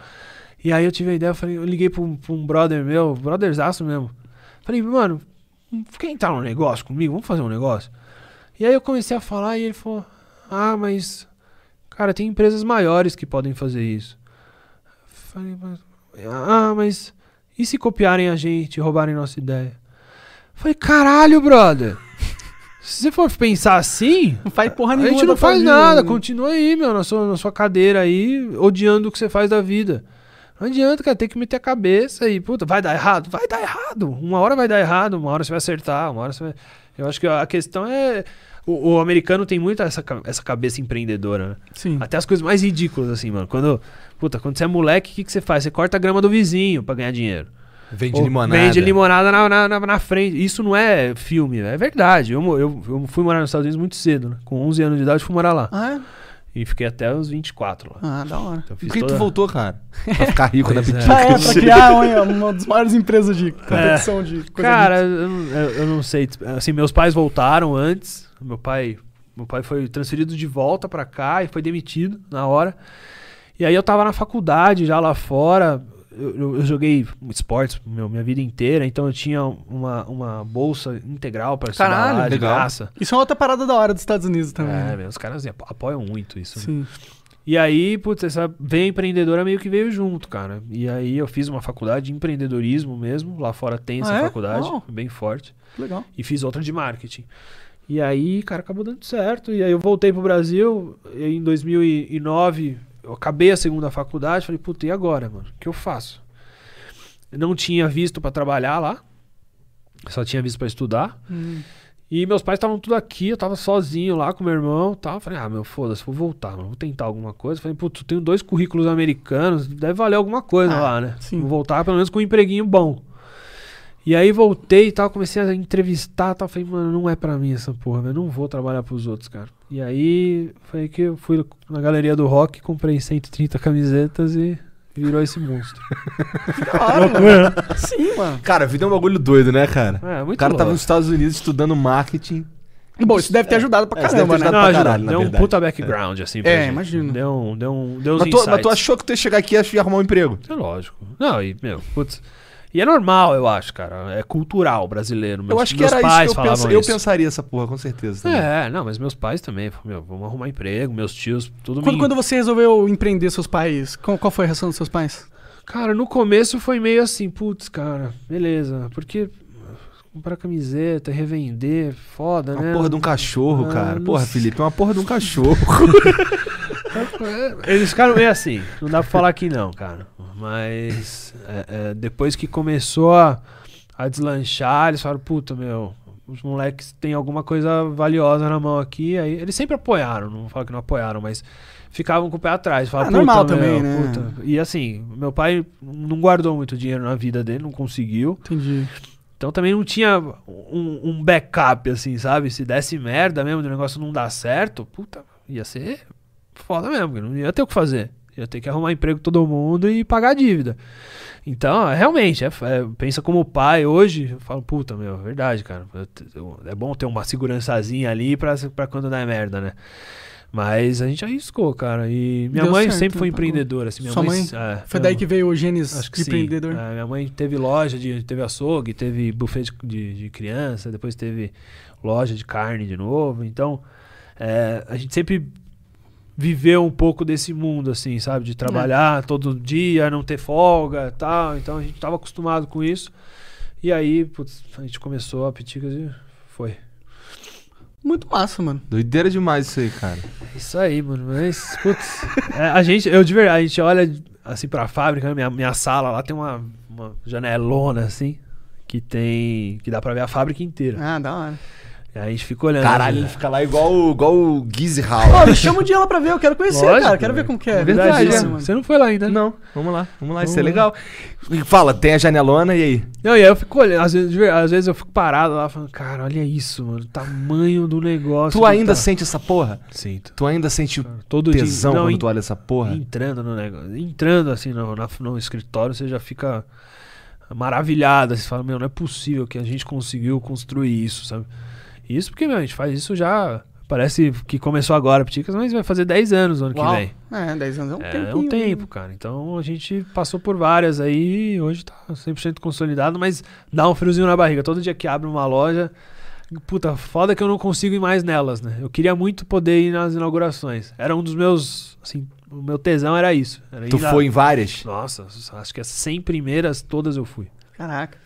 E aí eu tive a ideia, eu falei, eu liguei pra um, pra um brother meu, brotherzaço mesmo. Falei, mano, quer entrar num negócio comigo? Vamos fazer um negócio? E aí eu comecei a falar e ele falou, ah, mas, cara, tem empresas maiores que podem fazer isso. Falei, mas, ah, mas e se copiarem a gente roubarem nossa ideia? Falei, caralho, brother. Se você for pensar assim, Não faz porra a nenhuma. gente não faz vida, nada. né? Continua aí, meu, na sua, na sua cadeira aí, odiando o que você faz da vida. Não adianta, cara, tem que meter a cabeça e, puta, vai dar errado? Vai dar errado. Uma hora vai dar errado, uma hora você vai acertar, uma hora você vai. Eu acho que a questão é. O, o americano tem muito essa, essa cabeça empreendedora, né? Sim. Até as coisas mais ridículas, assim, mano. Quando. Puta, quando você é moleque, o que, que você faz? Você corta a grama do vizinho pra ganhar dinheiro. Vende Ou limonada. Vende limonada na, na, na- na frente. Isso não é filme, é verdade. Eu, eu, eu fui morar nos Estados Unidos muito cedo, né? Com 11 anos de idade, fui morar lá. Ah, é? E fiquei até os 24 lá. Ah, da hora. Então, Por que tu toda- voltou, cara? Pra ficar rico na Pois é. pitica. Ah, é, pra criar uma, uma das maiores empresas de competição de coisa Cara, eu, não- eu- eu não sei. Assim, meus pais voltaram antes. Meu pai, meu pai foi transferido de volta pra cá e foi demitido na hora. E aí eu tava na faculdade já lá fora. Eu, eu- joguei esportes meu, minha vida inteira, então eu tinha uma, uma bolsa integral pra estudar Caralho, lá, de legal. graça. Isso é outra parada da hora dos Estados Unidos também. É, né? meu, os caras apo- apoiam muito isso. né? Sim. E aí, putz, essa veia empreendedora meio que veio junto, cara. E aí eu fiz uma faculdade de empreendedorismo mesmo. Lá fora tem essa Ah, é? faculdade, Uau. bem forte. Legal. E fiz outra de marketing. E aí, cara, acabou dando certo. E aí eu voltei pro Brasil e em 2009. Eu acabei a segunda faculdade. Falei, puta, e agora, mano? O que eu faço? Eu não tinha visto pra trabalhar lá. Só tinha visto pra estudar. Hum. E meus pais estavam tudo aqui, eu tava sozinho lá com meu irmão e tal. Falei, ah, meu, foda-se, vou voltar, mano, vou tentar alguma coisa. Falei, putz, eu tenho dois currículos americanos, deve valer alguma coisa Ah, lá, né? sim. Vou voltar pelo menos com um empreguinho bom. E aí voltei e tal, comecei a entrevistar e tal. Falei, mano, não é pra mim essa porra, velho. Não vou trabalhar pros outros, cara. E aí foi aí que eu fui na galeria do rock, comprei 130 camisetas e virou esse monstro. Mano. Sim, mano. Cara, a vida é um bagulho doido, né, cara? É, muito o cara tava louco. nos Estados Unidos estudando marketing. Bom, isso deve ter ajudado pra É, caramba, né? Não, pra caralho, na deu um puta background, assim, pra É, gente. imagino. Deu, um, deu, um, deu Mas tu, mas tu achou que tu ia chegar aqui e ia arrumar um emprego? É lógico. Não, e, meu, putz. E é normal, eu acho, cara. É cultural brasileiro. eu Meus, acho que meus era pais isso que eu, falavam eu isso. pensaria essa porra, com certeza. também. É, não, mas meus pais também. Meu, vamos arrumar emprego, meus tios, tudo Quando, me... quando você resolveu empreender seus pais, qual, qual foi a reação dos seus pais? Cara, no começo foi meio assim, putz, cara, beleza. Porque comprar camiseta, revender, foda, Uma né? porra de um cachorro, Ah, cara. Porra. Felipe, é uma porra de um cachorro. Eles ficaram meio assim. Não dá pra falar que não, cara. Mas é, é, depois que começou a, a deslanchar, eles falaram, puta, meu, os moleques têm alguma coisa valiosa na mão aqui. Aí eles sempre apoiaram, não vou falar que não apoiaram, mas ficavam com o pé atrás. Falavam, Ah, normal "Puta, também, né?" puta." E assim, meu pai não guardou muito dinheiro na vida dele, não conseguiu. Entendi. Então também não tinha um, um backup, assim, sabe? Se desse merda mesmo, o negócio não dar certo, puta, ia ser foda mesmo, não ia ter o que fazer. Ia ter que arrumar emprego todo mundo e pagar a dívida. Então, é, realmente, é, é, pensa como pai hoje, eu falo, puta, meu, é verdade, cara. É bom ter uma segurançazinha ali pra, pra quando der merda, né? Mas a gente arriscou, cara. E minha Deu mãe certo, sempre foi né? Pagou. empreendedora. Assim, minha Sua mãe? é, Foi daí mãe- que veio o genes Acho que de sim. empreendedor. É, minha mãe teve loja, de, teve açougue, teve buffet de, de, de criança, depois teve loja de carne de novo. Então, é, a gente sempre viveu um pouco desse mundo, assim, sabe? De trabalhar todo dia, não ter folga e tal. Então, a gente tava acostumado com isso. E aí, putz, a gente começou a Piticas e foi. Muito massa, mano. Doideira demais isso aí, cara. Isso aí, mano. Mas, putz, é, a gente, eu de verdade, a gente olha assim pra fábrica, né, minha, minha sala lá tem uma, uma janelona assim, que tem. que dá pra ver a fábrica inteira. Ah, da hora. E aí a gente fica olhando. Caralho, ele né? fica lá igual, o- igual o Gizzy Hall. me chama um dia lá pra ver, eu quero conhecer, Lógico, cara. Quero ver como que é. verdade, Verdade, é. mano. Você não foi lá ainda? né? Não, vamos lá, vamos lá, isso é Vamos legal. E Fala, tem a janelona e aí? Não, e aí eu fico olhando, às vezes, de ver- às vezes eu fico parado lá falando, cara, olha isso, mano, o tamanho do negócio. Tu que ainda tá." sente essa porra? Sinto. Tu ainda sente o Todo tesão dia. Não, quando en- tu olha essa porra? Entrando no negócio. Entrando assim no, na- no escritório, você já fica maravilhado. Você fala, meu, não é possível que a gente conseguiu construir isso, sabe? Isso porque, meu, a gente faz isso já. Parece que começou agora, Piticas, mas vai fazer 10 anos no ano Uau. que vem. É, 10 anos é um É, tempinho. é um tempo, cara. Então a gente passou por várias aí e hoje tá 100% consolidado, mas dá um friozinho na barriga. Todo dia que abre uma loja, puta, foda que eu não consigo ir mais nelas, né? Eu queria muito poder ir nas inaugurações. Era um dos meus, assim, o meu tesão era isso. Era Tu ir lá- foi em várias? Nossa, acho que as 100 primeiras todas eu fui. Caraca.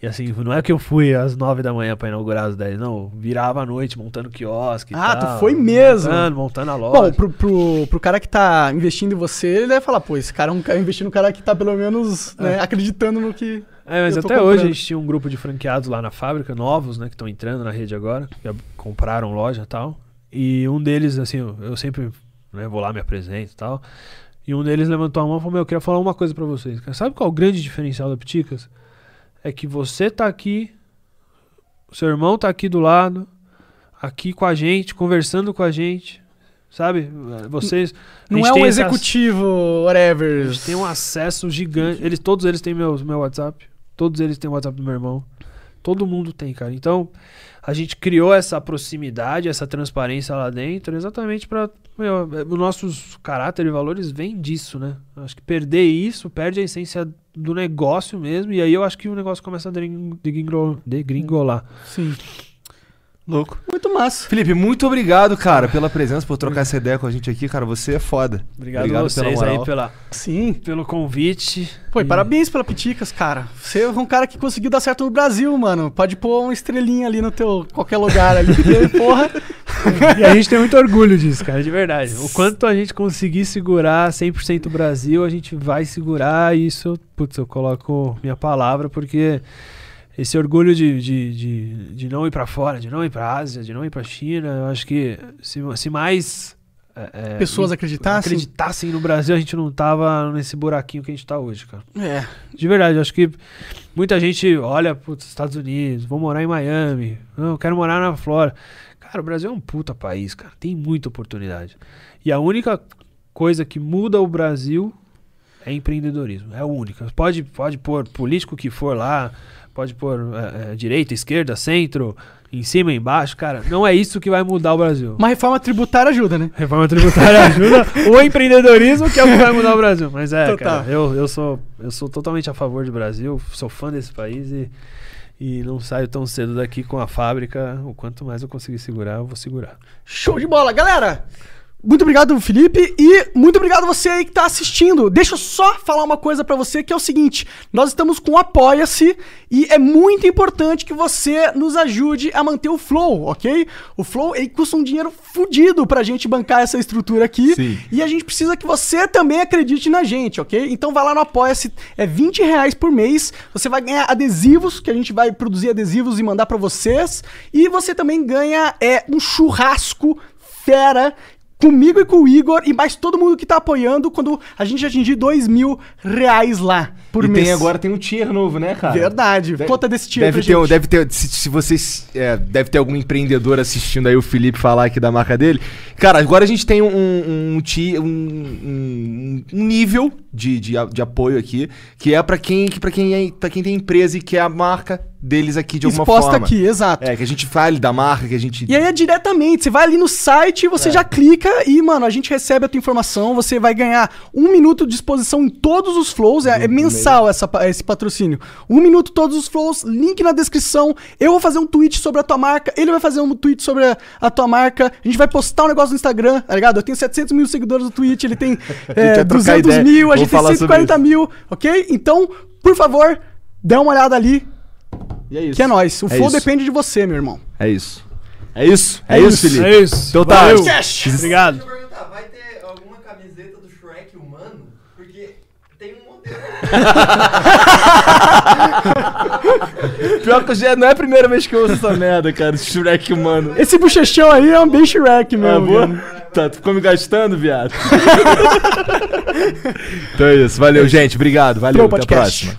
E assim, não é que eu fui às 9 da manhã pra inaugurar as 10, não. Virava à noite montando quiosque Ah, tu tal, foi mesmo? Montando, montando a Bom, loja. pro, pro, pro cara que tá investindo em você, ele deve falar, pô, esse cara é um cara investindo no cara que tá pelo menos né, acreditando no que. É, mas até hoje a comprando. gente tinha um grupo de franqueados lá na fábrica, novos, né, que estão entrando na rede agora, que compraram loja e tal. E um deles, assim, eu, sempre né, vou lá, me apresento e tal. E um deles levantou a mão e falou: Meu, eu queria falar uma coisa pra vocês. Sabe qual é o grande diferencial da Piticas? É que você tá aqui, seu irmão tá aqui do lado, aqui com a gente, conversando com a gente. Sabe? Vocês. Não é um ac- executivo, whatever. a gente tem um acesso gigante. Eles, todos eles têm meu, meu WhatsApp. Todos eles têm o WhatsApp do meu irmão. Todo mundo tem, cara. Então, a gente criou essa proximidade, essa transparência lá dentro, exatamente para os nossos caráter e valores vêm disso, né? Acho que perder isso perde a essência do negócio mesmo, e aí eu acho que o negócio começa a degring- degringol- degringolar. Sim. Louco. Muito massa. Felipe, muito obrigado, cara, pela presença, por trocar essa ideia com a gente aqui, cara. Você é foda. Obrigado, a vocês aí pela, Sim. pelo convite. Pô, e parabéns pela Piticas, cara. Você é um cara que conseguiu dar certo no Brasil, mano. Pode pôr uma estrelinha ali no teu qualquer lugar ali. porque, porra. E a gente tem muito orgulho disso, cara, de verdade. O quanto a gente conseguir segurar 100% Brasil, a gente vai segurar. E isso, putz, eu coloco minha palavra, porque esse orgulho de, de, de, de não ir pra fora, de não ir pra Ásia, de não ir pra China, eu acho que se, se mais. é, é, Pessoas em- acreditassem. acreditassem no Brasil, a gente não tava nesse buraquinho que a gente tá hoje, cara. É. De verdade, eu acho que muita gente olha para os Estados Unidos, vou morar em Miami, não, eu quero morar na Flórida. Cara, o Brasil é um puta país, cara. Tem muita oportunidade. E a única coisa que muda o Brasil é empreendedorismo. É a única. Pode, pode pôr político que for lá, pode pôr é, é, direita, esquerda, centro, em cima, embaixo. Cara, não é isso que vai mudar o Brasil. Uma reforma tributária ajuda, né? Reforma tributária ajuda o empreendedorismo, que é o que vai mudar o Brasil. Mas é, Total. cara, eu, eu, sou, eu sou totalmente a favor do Brasil, sou fã desse país e, e não saio tão cedo daqui com a fábrica. O quanto mais eu conseguir segurar, eu vou segurar. Show de bola, galera! Muito obrigado, Felipe, e muito obrigado você aí que tá assistindo. Deixa eu só falar uma coisa pra você que é o seguinte: nós estamos com Apoia-se e é muito importante que você nos ajude a manter o Flow, ok? O Flow ele custa um dinheiro fudido pra gente bancar essa estrutura aqui. Sim. E a gente precisa que você também acredite na gente, ok? Então vai lá no Apoia-se, é 20 reais por mês. Você vai ganhar adesivos, que a gente vai produzir adesivos e mandar pra vocês. E você também ganha é, um churrasco fera comigo e com o Igor e mais todo mundo que tá apoiando quando a gente atingir 2 mil reais lá por e mês. tem agora tem um tier novo, né, cara? Verdade. Deve- Conta desse tier Deve ter, gente. deve ter, se, se vocês, é, deve ter algum empreendedor assistindo aí o Felipe falar aqui da marca dele. Cara, agora a gente tem um, um, um, um- nível de, de, de apoio aqui, que é pra quem, que pra quem, é, pra quem tem empresa e quer a marca deles aqui de alguma Exposta forma. aqui, exato. É, que a gente fale da marca, que a gente... E aí é diretamente, você vai ali no site, você já clica e, mano, a gente recebe a tua informação, você vai ganhar um minuto de exposição em todos os flows, é, é mensal essa, esse patrocínio. Um minuto todos os flows, link na descrição, eu vou fazer um tweet sobre a tua marca, ele vai fazer um tweet sobre a, a tua marca, a gente vai postar um negócio no Instagram, tá ligado? Eu tenho 700 mil seguidores no Twitch, ele tem é, vai trocar 200 ideia, mil, a gente tem falar sobre 140 isso. mil, ok? Então, por favor, dê uma olhada ali, E é isso. que é nóis. O É flow isso. depende de você, meu irmão. É isso. É isso. É, É isso, isso, Felipe. É isso. Então tá. Valeu. Obrigado. Deixa eu perguntar, vai ter alguma camiseta do Shrek humano? Porque tem um modelo. Pior que já não é a primeira vez que eu ouço essa merda, cara. Shrek humano. Esse bochechão aí é um bem Shrek, Ah, meu. boa? mano. Tá, tu ficou me gastando, viado? então é isso. Valeu, gente. Obrigado. Valeu. Até a próxima.